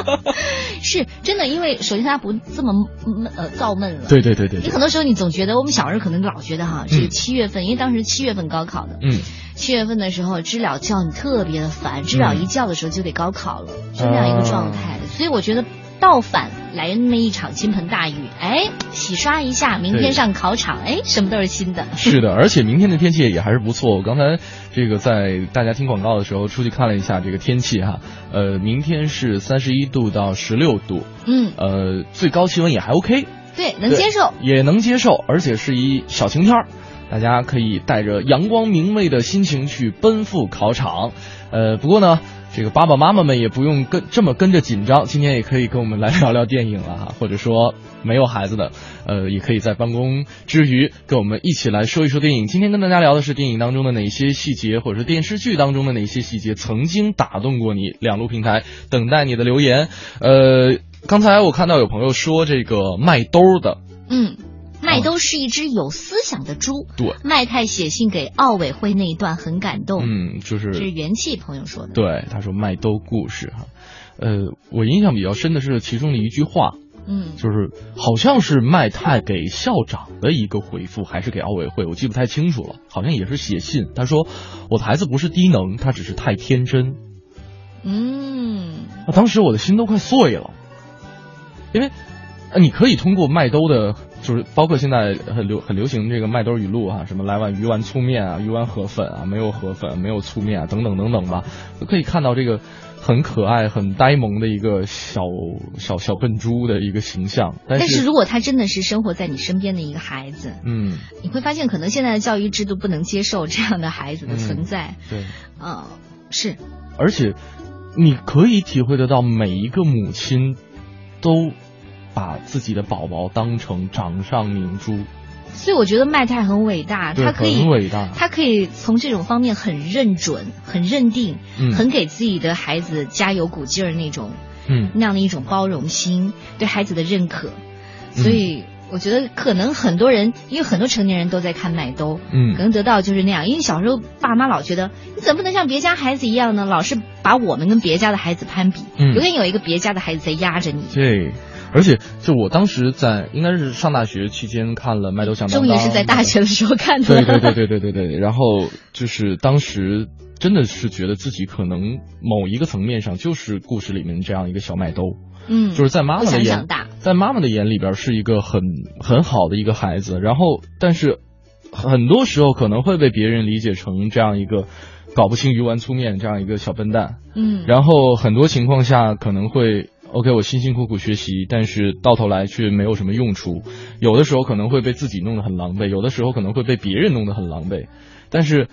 是真的，因为首先它不这么闷呃燥闷了。对对对对。你很多时候你总觉得我们小时候可能老觉得哈，这个七月份，因为当时七月份高考的，嗯，七月份的时候知了叫你特别的烦，知了一叫的时候就得高考了，就那样一个状态的。所以我觉得倒反来那么一场倾盆大雨，哎，洗刷一下，明天上考场，哎，什么都是新的。是的，而且明天的天气也还是不错。我刚才。这个在大家听广告的时候出去看了一下这个天气哈，呃，明天是三十一度到十六度，嗯，呃，最高气温也还 OK，对，能接受，也能接受，而且是一小晴天儿，大家可以带着阳光明媚的心情去奔赴考场。呃，不过呢，这个爸爸妈妈们也不用跟这么跟着紧张，今天也可以跟我们来聊聊电影了哈，或者说没有孩子的，呃，也可以在办公之余跟我们一起来说一说电影。今天跟大家聊的是电影当中的哪些细节，或者说电视剧当中的哪些细节曾经打动过你？两路平台等待你的留言。呃，刚才我看到有朋友说这个卖兜的，嗯，麦兜是一只有思想的猪。对，麦太写信给奥委会那一段很感动。嗯，就是这是元气朋友说的。对，他说麦兜故事哈，呃，我印象比较深的是其中的一句话，嗯，就是好像是麦太给校长的一个回复，还是给奥委会，我记不太清楚了，好像也是写信。他说我的孩子不是低能，他只是太天真。嗯，啊，当时我的心都快碎了，因为，呃，你可以通过麦兜的，就是包括现在很流很流行这个麦兜语录啊，什么来碗鱼丸粗面啊，鱼丸河粉啊，没有河粉，没有粗面啊，等等等等吧，都可以看到这个很可爱、很呆萌的一个小小小笨猪的一个形象。但但是如果他真的是生活在你身边的一个孩子，嗯，你会发现可能现在的教育制度不能接受这样的孩子的存在。对，嗯，是，而且你可以体会得到，每一个母亲都把自己的宝宝当成掌上明珠，所以我觉得麦太很伟大，他可以很伟大他可以从这种方面很认准、很认定，嗯很给自己的孩子加油鼓劲儿那种，嗯那样的一种包容心，对孩子的认可。所以我觉得可能很多人，因为很多成年人都在看麦兜，嗯可能得到就是那样。因为小时候爸妈老觉得你怎么能像别家孩子一样呢？老是把我们跟别家的孩子攀比，嗯永远有一个别家的孩子在压着你。对，而且就我当时在应该是上大学期间看了《麦兜响当当》，终于是在大学的时候看的。对对 对对对对对，然后就是当时真的是觉得自己可能某一个层面上就是故事里面这样一个小麦兜，嗯，就是在妈妈的眼想长大，在妈妈的眼里边是一个很很好的一个孩子，然后但是很多时候可能会被别人理解成这样一个搞不清鱼丸粗面这样一个小笨蛋，嗯，然后很多情况下可能会 OK，我辛辛苦苦学习，但是到头来却没有什么用处。有的时候可能会被自己弄得很狼狈，有的时候可能会被别人弄得很狼狈。但是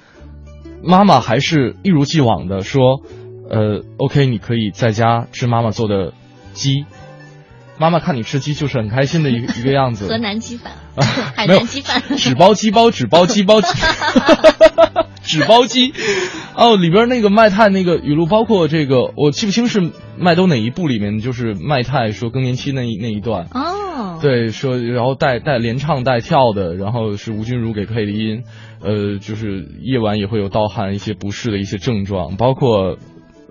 妈妈还是一如既往的说，呃，OK，你可以在家吃妈妈做的鸡。妈妈看你吃鸡就是很开心的一个一个样子。河南鸡饭，海南鸡饭，纸包鸡包，纸包鸡包，纸包鸡。哦，里边那个麦太那个语录，包括这个，我记不清是麦兜哪一部里面，就是麦太说更年期那一那一段。哦，对，说然后带带连唱带跳的，然后是吴君如给配的音，呃，就是夜晚也会有盗汗一些不适的一些症状，包括。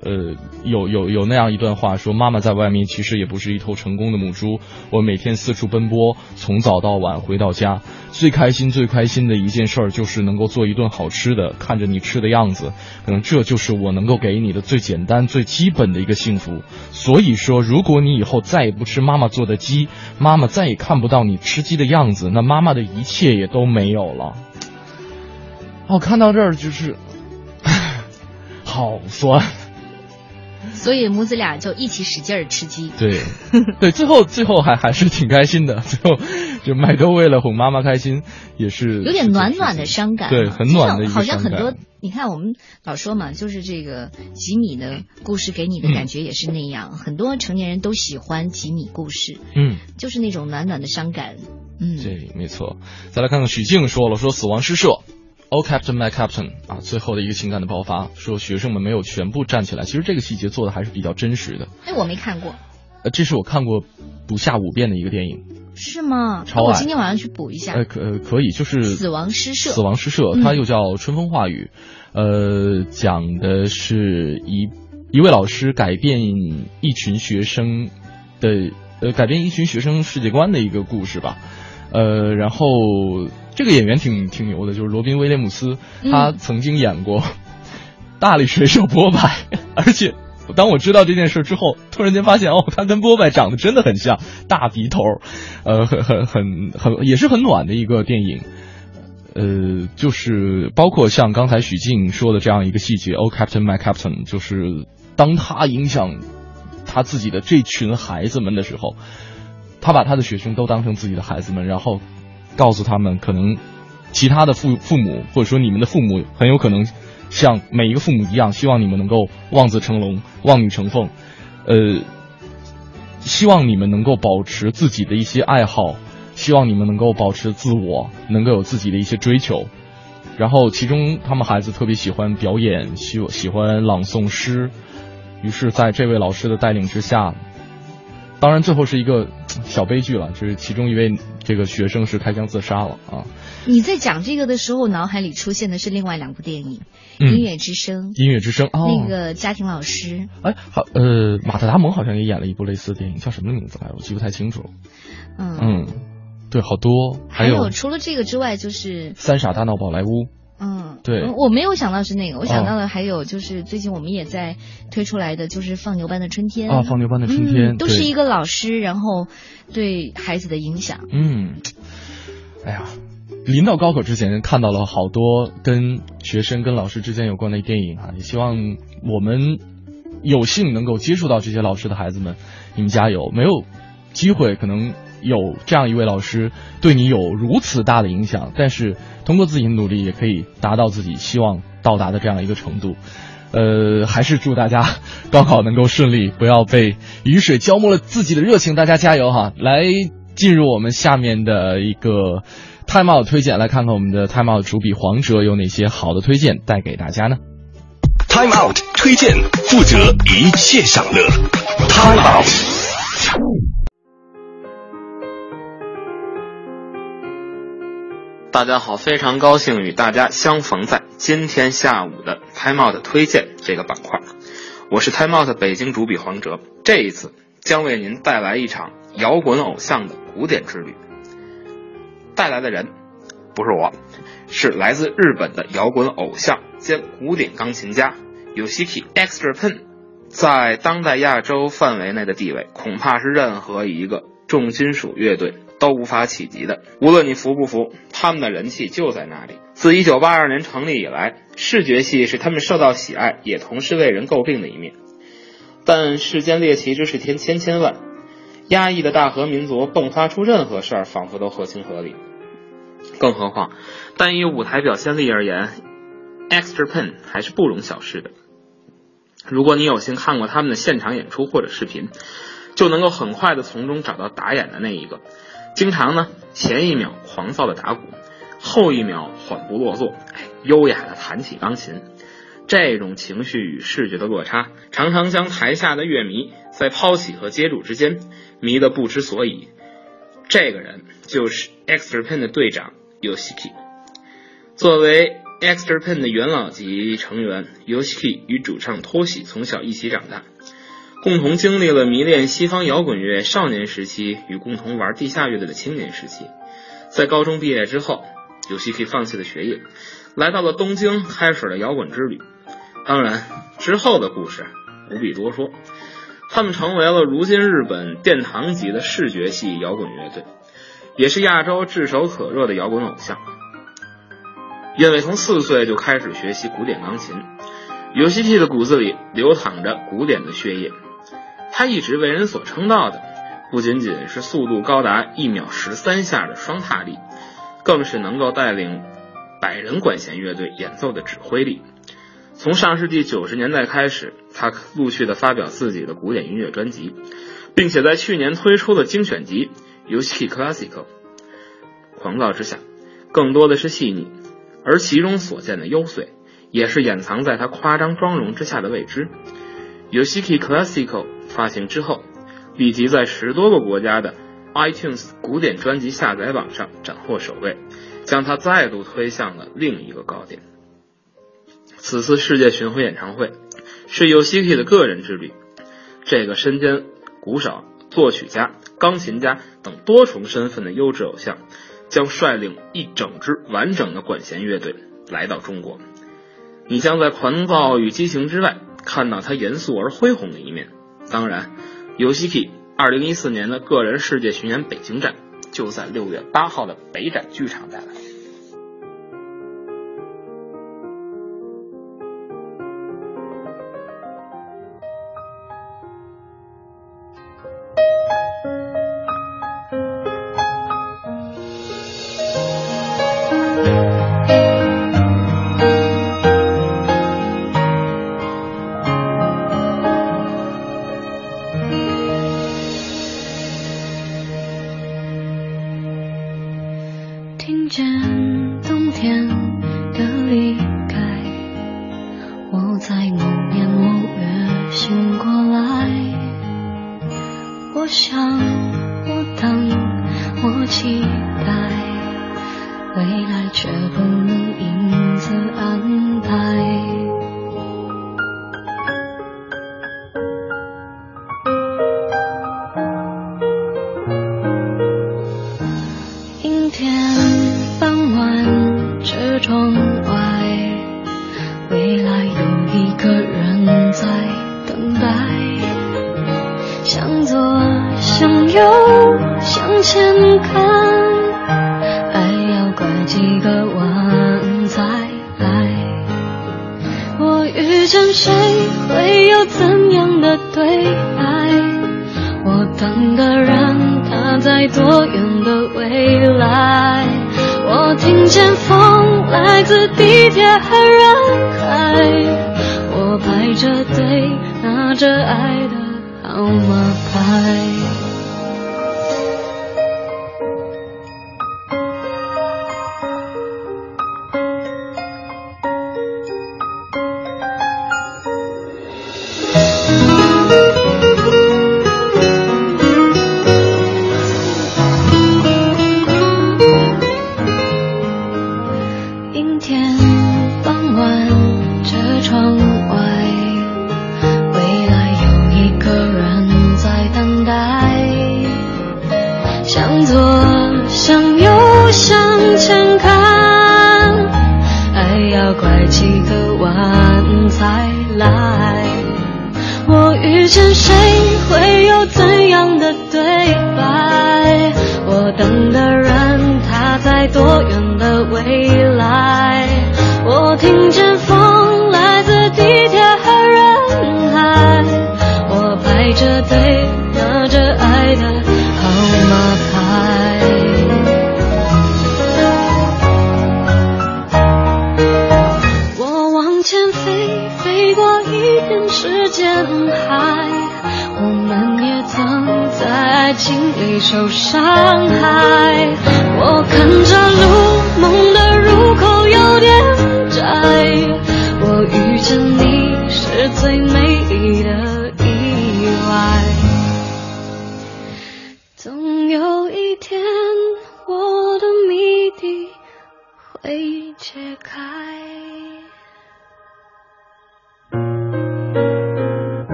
呃，有有有那样一段话说，妈妈在外面其实也不是一头成功的母猪。我每天四处奔波，从早到晚回到家，最开心最开心的一件事儿就是能够做一顿好吃的，看着你吃的样子，可能这就是我能够给你的最简单最基本的一个幸福。所以说，如果你以后再也不吃妈妈做的鸡，妈妈再也看不到你吃鸡的样子，那妈妈的一切也都没有了。哦，看到这儿就是，好酸。所以母子俩就一起使劲儿吃鸡。对，对，最后最后还还是挺开心的。最后，就麦兜为了哄妈妈开心，也是有点暖暖的伤感啊，对，很暖的一个好像很多，你看我们老说嘛，就是这个吉米的故事给你的感觉也是那样，很多成年人都喜欢吉米故事，嗯，就是那种暖暖的伤感，嗯，对，没错。再来看看许静说了，说死亡诗社。Oh Captain, my Captain 啊，最后的一个情感的爆发，说学生们没有全部站起来。其实这个细节做的还是比较真实的。哎，我没看过，呃，这是我看过不下五遍的一个电影。是吗？超爱那我今天晚上去补一下。呃，可呃可以，就是死亡诗社死亡诗社，嗯它又叫春风化雨，呃，讲的是一一位老师改变一群学生的呃改变一群学生世界观的一个故事吧。呃，然后这个演员挺挺牛的，就是罗宾威廉姆斯，他嗯曾经演过大力水手波柏，而且当我知道这件事之后，突然间发现哦，他跟波柏长得真的很像，大鼻头，呃，很很很很也是很暖的一个电影。呃，就是包括像刚才许静说的这样一个细节，Oh Captain, My Captain，就是当他影响他自己的这群孩子们的时候，他把他的学生都当成自己的孩子们，然后告诉他们，可能其他的父父母或者说你们的父母很有可能像每一个父母一样，希望你们能够望子成龙、望女成凤，呃，希望你们能够保持自己的一些爱好，希望你们能够保持自我，能够有自己的一些追求。然后，其中他们孩子特别喜欢表演，喜喜欢朗诵诗。于是，在这位老师的带领之下，当然最后是一个小悲剧了，就是其中一位这个学生是开枪自杀了啊。你在讲这个的时候，脑海里出现的是另外两部电影，嗯《音乐之声》音乐之声哦，那个家庭老师，哎，好，呃，马特·达蒙好像也演了一部类似的电影，叫什么名字来着？我记不太清楚了。嗯嗯，对，好多，还有除了这个之外，就是《三傻大闹宝莱坞》。嗯，对嗯我没有想到是那个，我想哦到的还有就是最近我们也在推出来的，就是放牛班的春天啊放牛班的春天嗯，都是一个老师，然后对孩子的影响。嗯，哎呀，临到高考之前看到了好多跟学生、跟老师之间有关的电影啊，也希望我们有幸能够接触到这些老师的孩子们，你们加油！没有机会可能有这样一位老师对你有如此大的影响，但是通过自己的努力也可以达到自己希望到达的这样一个程度。呃，还是祝大家高考能够顺利，不要被雨水浇没了自己的热情。大家加油哈！来进入我们下面的一个 Time Out 推荐，来看看我们的 Time Out 主笔黄哲有哪些好的推荐带给大家呢？Time Out 推荐，负责一切享乐。Time Out。大家好，非常高兴与大家相逢在今天下午的 Time Out 推荐这个板块。我是 Time Out 北京主笔黄哲，这一次将为您带来一场摇滚偶像的古典之旅。带来的人不是我，是来自日本的摇滚偶像兼古典钢琴家 Yoshiki Extra Pen，在当代亚洲范围内的地位，恐怕是任何一个重金属乐队都无法企及的。无论你服不服，他们的人气就在那里。自1982年成立以来，视觉系是他们受到喜爱，也同时为人诟病的一面。但世间猎奇之事天千千万，压抑的大和民族迸发出任何事儿，仿佛都合情合理。更何况，单以舞台表现力而言，Extra Pen 还是不容小视的。如果你有幸看过他们的现场演出或者视频，就能够很快的从中找到打眼的那一个。经常呢，前一秒狂躁的打鼓，后一秒缓步落座，优雅的弹起钢琴。这种情绪与视觉的落差，常常将台下的乐迷在抛起和接住之间迷得不知所以。这个人就是 Extra Pen 的队长 Yoshiki。作为 Extra Pen 的元老级成员，Yoshiki 与主唱托喜从小一起长大，共同经历了迷恋西方摇滚乐少年时期与共同玩地下乐队的青年时期。在高中毕业之后，Yoshiki 放弃了学业，来到了东京，开始了摇滚之旅。当然，之后的故事不必多说。他们成为了如今日本殿堂级的视觉系摇滚乐队，也是亚洲炙手可热的摇滚偶像。因为从四岁就开始学习古典钢琴，游戏 T 的骨子里流淌着古典的血液。他一直为人所称道的，不仅仅是速度高达一秒十三下的双踏力，更是能够带领百人管弦乐队演奏的指挥力。从上世纪九十年代开始，他陆续的发表自己的古典音乐专辑，并且在去年推出了精选集《游戏 Classical》。狂躁之下，更多的是细腻，而其中所见的幽邃，也是掩藏在他夸张妆容之下的未知。《游戏 Classical》发行之后，立即在十多个国家的 iTunes 古典专辑下载榜上斩获首位，将它再度推向了另一个高点。此次世界巡回演唱会是 Yoshiki 的个人之旅。这个身兼鼓手、作曲家、钢琴家等多重身份的优质偶像，将率领一整支完整的管弦乐队来到中国。你将在狂躁与激情之外，看到他严肃而恢宏的一面。当然游戏 k 二零一四年的个人世界巡演北京站，就在六月八号的北展剧场带来。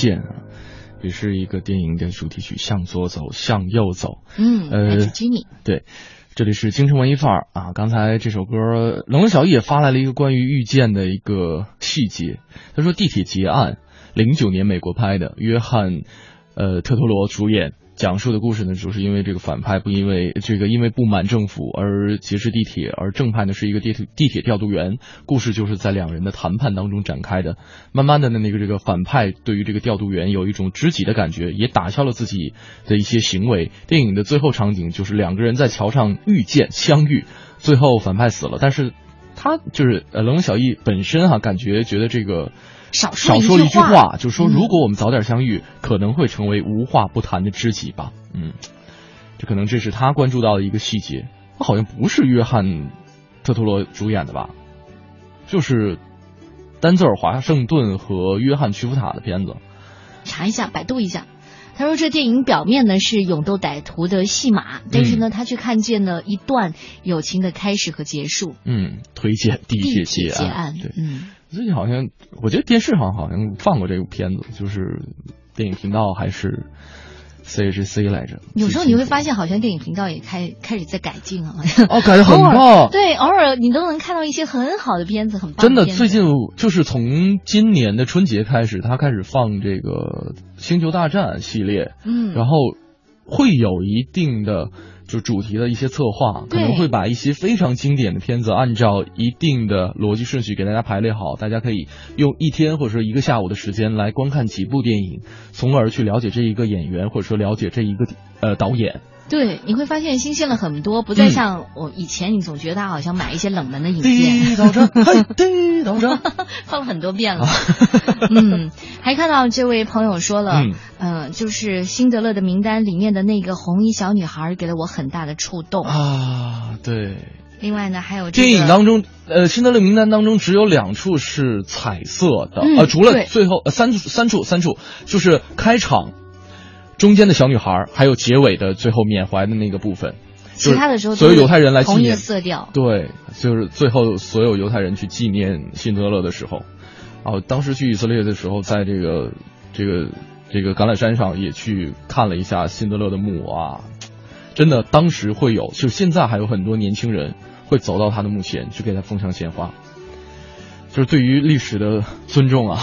见》啊，也是一个电影的主题曲，向左走，向右走。嗯，呃来自 Jimmy。对，这里是京城文艺范儿啊。刚才这首歌，冷冷小艺也发来了一个关于遇见的一个细节。他说，地铁劫案，零九年美国拍的，约翰呃特托罗主演。讲述的故事呢，就是因为这个反派不因为这个因为不满政府而劫持地铁，而正派呢是一个地铁地铁调度员。故事就是在两人的谈判当中展开的。慢慢的呢，那个这个反派对于这个调度员有一种知己的感觉，也打消了自己的一些行为。电影的最后场景就是两个人在桥上遇见相遇，最后反派死了，但是他就是呃冷小艺本身哈、感觉觉得这个。少少说一句话，就说嗯如果我们早点相遇，可能会成为无话不谈的知己吧。嗯，这可能这是他关注到的一个细节。他好像不是约翰特托罗主演的吧？就是丹泽尔华盛顿和约翰屈服塔的片子。查一下，百度一下。他说这电影表面呢是勇斗歹徒的戏码，但是呢，他却看见了一段友情的开始和结束。嗯，推荐地铁劫案案，对，嗯，最近好像我觉得电视上好像放过这个片子，就是电影频道还是 CHC 来着。有时候你会发现，好像电影频道也开开始在改进啊。哦，改的很棒。对，偶尔你都能看到一些很好的片子，很棒真的，最近就是从今年的春节开始，他开始放这个《星球大战》系列，嗯然后会有一定的就主题的一些策划，可能会把一些非常经典的片子按照一定的逻辑顺序给大家排列好，大家可以用一天或者说一个下午的时间来观看几部电影，从而去了解这一个演员或者说了解这一个呃导演。对，你会发现新鲜了很多，不嗯再像我以前，你总觉得他好像买一些冷门的影地片，道战，嘿，地道战，放了很多遍了。嗯，还看到这位朋友说了，嗯呃，就是辛德勒的名单里面的那个红衣小女孩给了我很大的触动。啊，对。另外呢，还有这个电影当中，呃，辛德勒名单当中只有两处是彩色的，嗯呃，除了最后呃三处三处三处，就是开场中间的小女孩，还有结尾的最后缅怀的那个部分。其他的时候所有犹太人来纪念。对，就是最后所有犹太人去纪念辛德勒的时候，哦，当时去以色列的时候，在这个这个这个橄榄山上也去看了一下辛德勒的墓啊，真的当时会有，就现在还有很多年轻人会走到他的墓前去给他奉上鲜花，就是对于历史的尊重啊。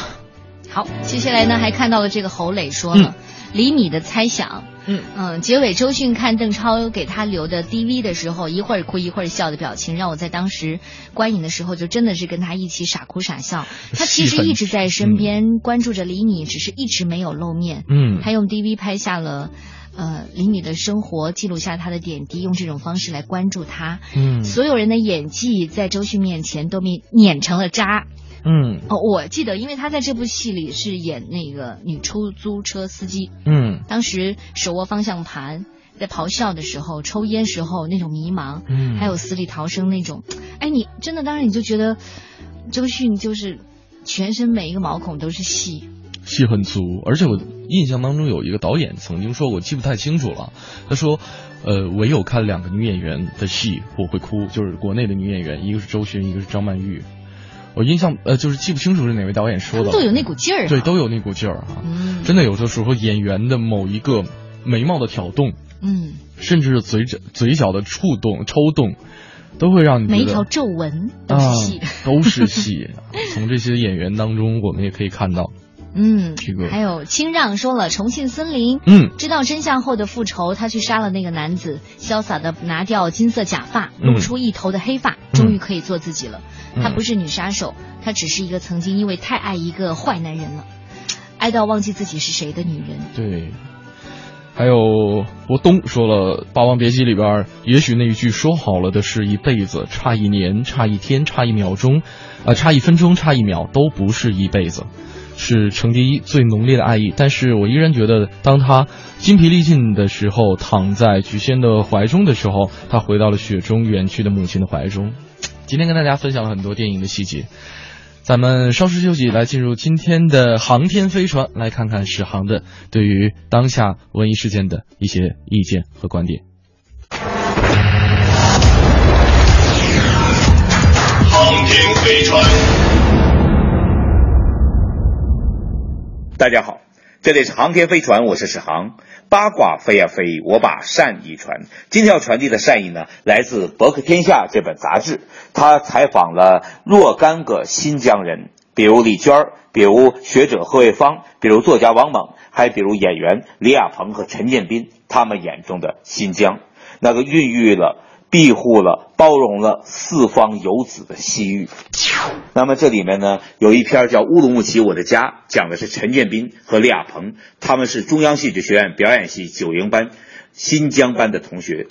好，接下来呢还看到了这个侯磊说了。李米的猜想，嗯嗯，结尾周迅看邓超给他留的 DV 的时候，一会儿哭一会儿笑的表情，让我在当时观影的时候就真的是跟他一起傻哭傻笑。他其实一直在身边关注着李米，只是一直没有露面。嗯，他用 DV 拍下了呃李米的生活，记录下他的点滴，用这种方式来关注他。嗯，所有人的演技在周迅面前都被碾成了渣。嗯，哦，我记得，因为他在这部戏里是演那个女出租车司机。嗯，当时手握方向盘，在咆哮的时候，抽烟时候那种迷茫，嗯，还有死里逃生那种，哎，你真的当时你就觉得周迅就是全身每一个毛孔都是戏，戏很足。而且我印象当中有一个导演曾经说过，记不太清楚了，他说，呃，唯有看两个女演员的戏我会哭，就是国内的女演员，一个是周迅，一个是张曼玉。我印象呃，就是记不清楚是哪位导演说的，都有那股劲儿，对，都有那股劲儿啊。嗯，真的有的时候演员的某一个眉毛的挑动，嗯，甚至是嘴角嘴角的触动、抽动，都会让你每一条皱纹都是戏，都是戏。从这些演员当中，我们也可以看到。嗯，这个还有清让说了，重庆森林，嗯，知道真相后的复仇，他去杀了那个男子，潇洒的拿掉金色假发，露出一头的黑发，终于可以做自己了。她不是女杀手，她只是一个曾经因为太爱一个坏男人了，爱到忘记自己是谁的女人。对。还有博东说了，《霸王别姬》里边，也许那一句说好了的是一辈子，差一年，差一天，差一秒钟，啊，差一分钟，差一秒，都不是一辈子。是程蝶衣最浓烈的爱意，但是我依然觉得，当他筋疲力尽的时候，躺在菊仙的怀中的时候，他回到了雪中远去的母亲的怀中。今天跟大家分享了很多电影的细节，咱们稍事休息，来进入今天的航天飞船，来看看史航的对于当下文艺事件的一些意见和观点。航天飞船。大家好，这里是航天飞船，我是史航。八卦飞呀飞，我把善意传。今天要传递的善意呢，来自《博客天下》这本杂志，他采访了若干个新疆人，比如李娟，比如学者贺卫方，比如作家王猛，还比如演员李亚鹏和陈建斌，他们眼中的新疆，那个孕育了。庇护了、包容了四方游子的西域。那么这里面呢，有一篇叫《乌鲁木齐我的家》，讲的是陈建斌和李亚鹏，他们是中央戏剧学院表演系九营班新疆班的同学。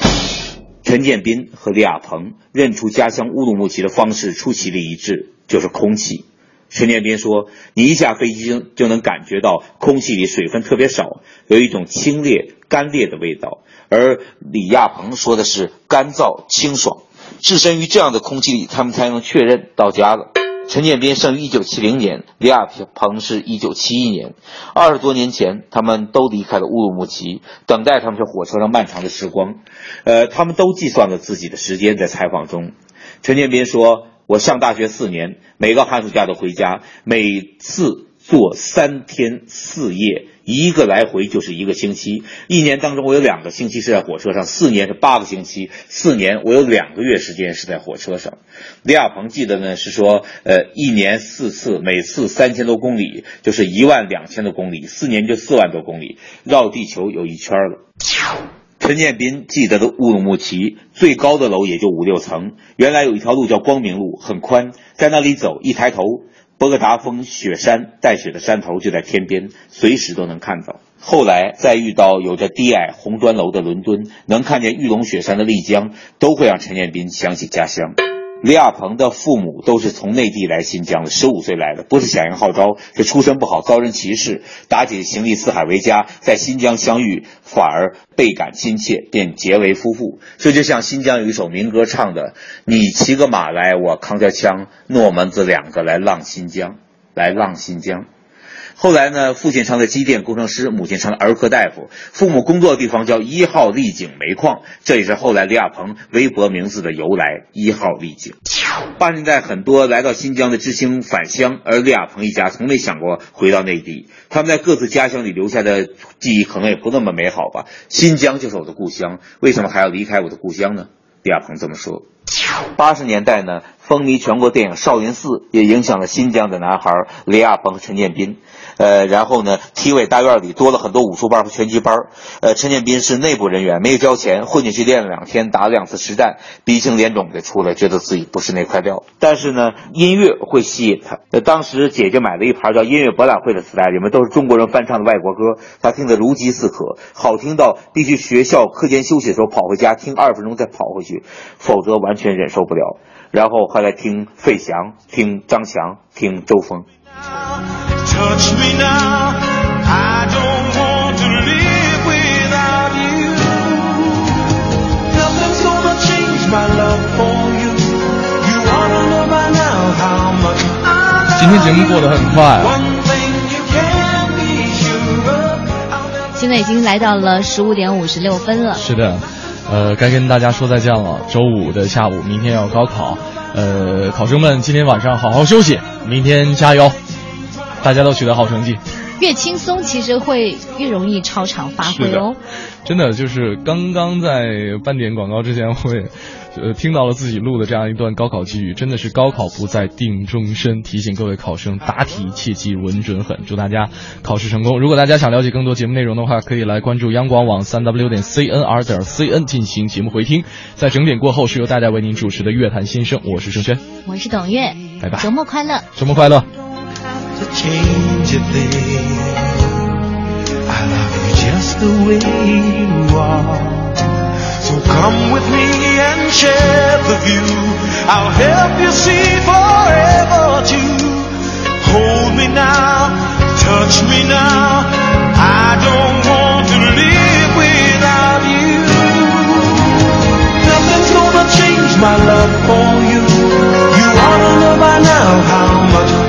陈建斌和李亚鹏认出家乡乌鲁木齐的方式出奇的一致，就是空气。陈建斌说：“你一下飞机就能感觉到空气里水分特别少，有一种清冽、干裂的味道。”而李亚鹏说的是干燥清爽，置身于这样的空气里，他们才能确认到家了。陈建斌生于一九七零年，李亚鹏是一九七一年，二十多年前，他们都离开了乌鲁木齐，等待他们是火车上漫长的时光。呃，他们都计算了自己的时间。在采访中，陈建斌说：“我上大学四年，每个寒暑假都回家，每次坐三天四夜。”一个来回就是一个星期，一年当中我有两个星期是在火车上，四年是八个星期，四年我有两个月时间是在火车上。李亚鹏记得呢是说，呃，一年四次，每次三千多公里，就是一万两千多公里，四年就四万多公里，绕地球有一圈了。陈建斌记得的乌鲁木齐最高的楼也就五六层，原来有一条路叫光明路，很宽，在那里走，一抬头。博格达峰雪山带雪的山头就在天边，随时都能看到。后来再遇到有着低矮红砖楼的伦敦，能看见玉龙雪山的丽江，都会让陈建斌想起家乡。李亚鹏的父母都是从内地来新疆的，十五岁来的，不是响应号召，是出身不好，遭人歧视，打起行李四海为家，在新疆相遇，反而倍感亲切，便结为夫妇。这就像新疆有一首民歌唱的：“你骑个马来，我扛着枪，诺门子两个来浪新疆，来浪新疆。”后来呢，父亲成了机电工程师，母亲成了儿科大夫。父母工作的地方叫一号丽景煤矿，这也是后来李亚鹏微博名字的由来。一号丽景。八十年代，很多来到新疆的知青返乡，而李亚鹏一家从没想过回到内地。他们在各自家乡里留下的记忆可能也不那么美好吧。新疆就是我的故乡，为什么还要离开我的故乡呢？李亚鹏这么说。八十年代呢，风靡全国电影《少林寺》也影响了新疆的男孩李亚鹏和陈建斌。呃，然后呢，体委大院里多了很多武术班和拳击班。呃，陈建斌是内部人员，没有交钱，混进去练了两天，打了两次实战，鼻青脸肿的出来，觉得自己不是那块料。但是呢，音乐会吸引他。呃，当时姐姐买了一盘叫《音乐博览会》的磁带，里面都是中国人翻唱的外国歌，他听得如饥似渴，好听到必须学校课间休息的时候跑回家听二十分钟再跑回去，否则完完全忍受不了，然后后来听费翔，听张翔，听周峰。今天节目过得很快，现在已经来到了十五点五十六分了。是的。呃，该跟大家说再见了。周五的下午，明天要高考，呃，考生们今天晚上好好休息，明天加油，大家都取得好成绩。越轻松，其实会越容易超常发挥哦。真的就是刚刚在半点广告之前，我也呃听到了自己录的这样一段高考寄语，真的是高考不在定终身，提醒各位考生答题切记稳准狠，祝大家考试成功。如果大家想了解更多节目内容的话，可以来关注央广网三 w 点 cnr 点 cn 进行节目回听。在整点过后是由大家为您主持的乐坛新生，我是盛轩，我是董月，拜拜，周末快乐，周末快乐。I love you just the way you are. Come with me and share the view. I'll help you see forever too. Hold me now, touch me now. I don't want to live without you. Nothing's gonna change my love for you. You ought to know by now how much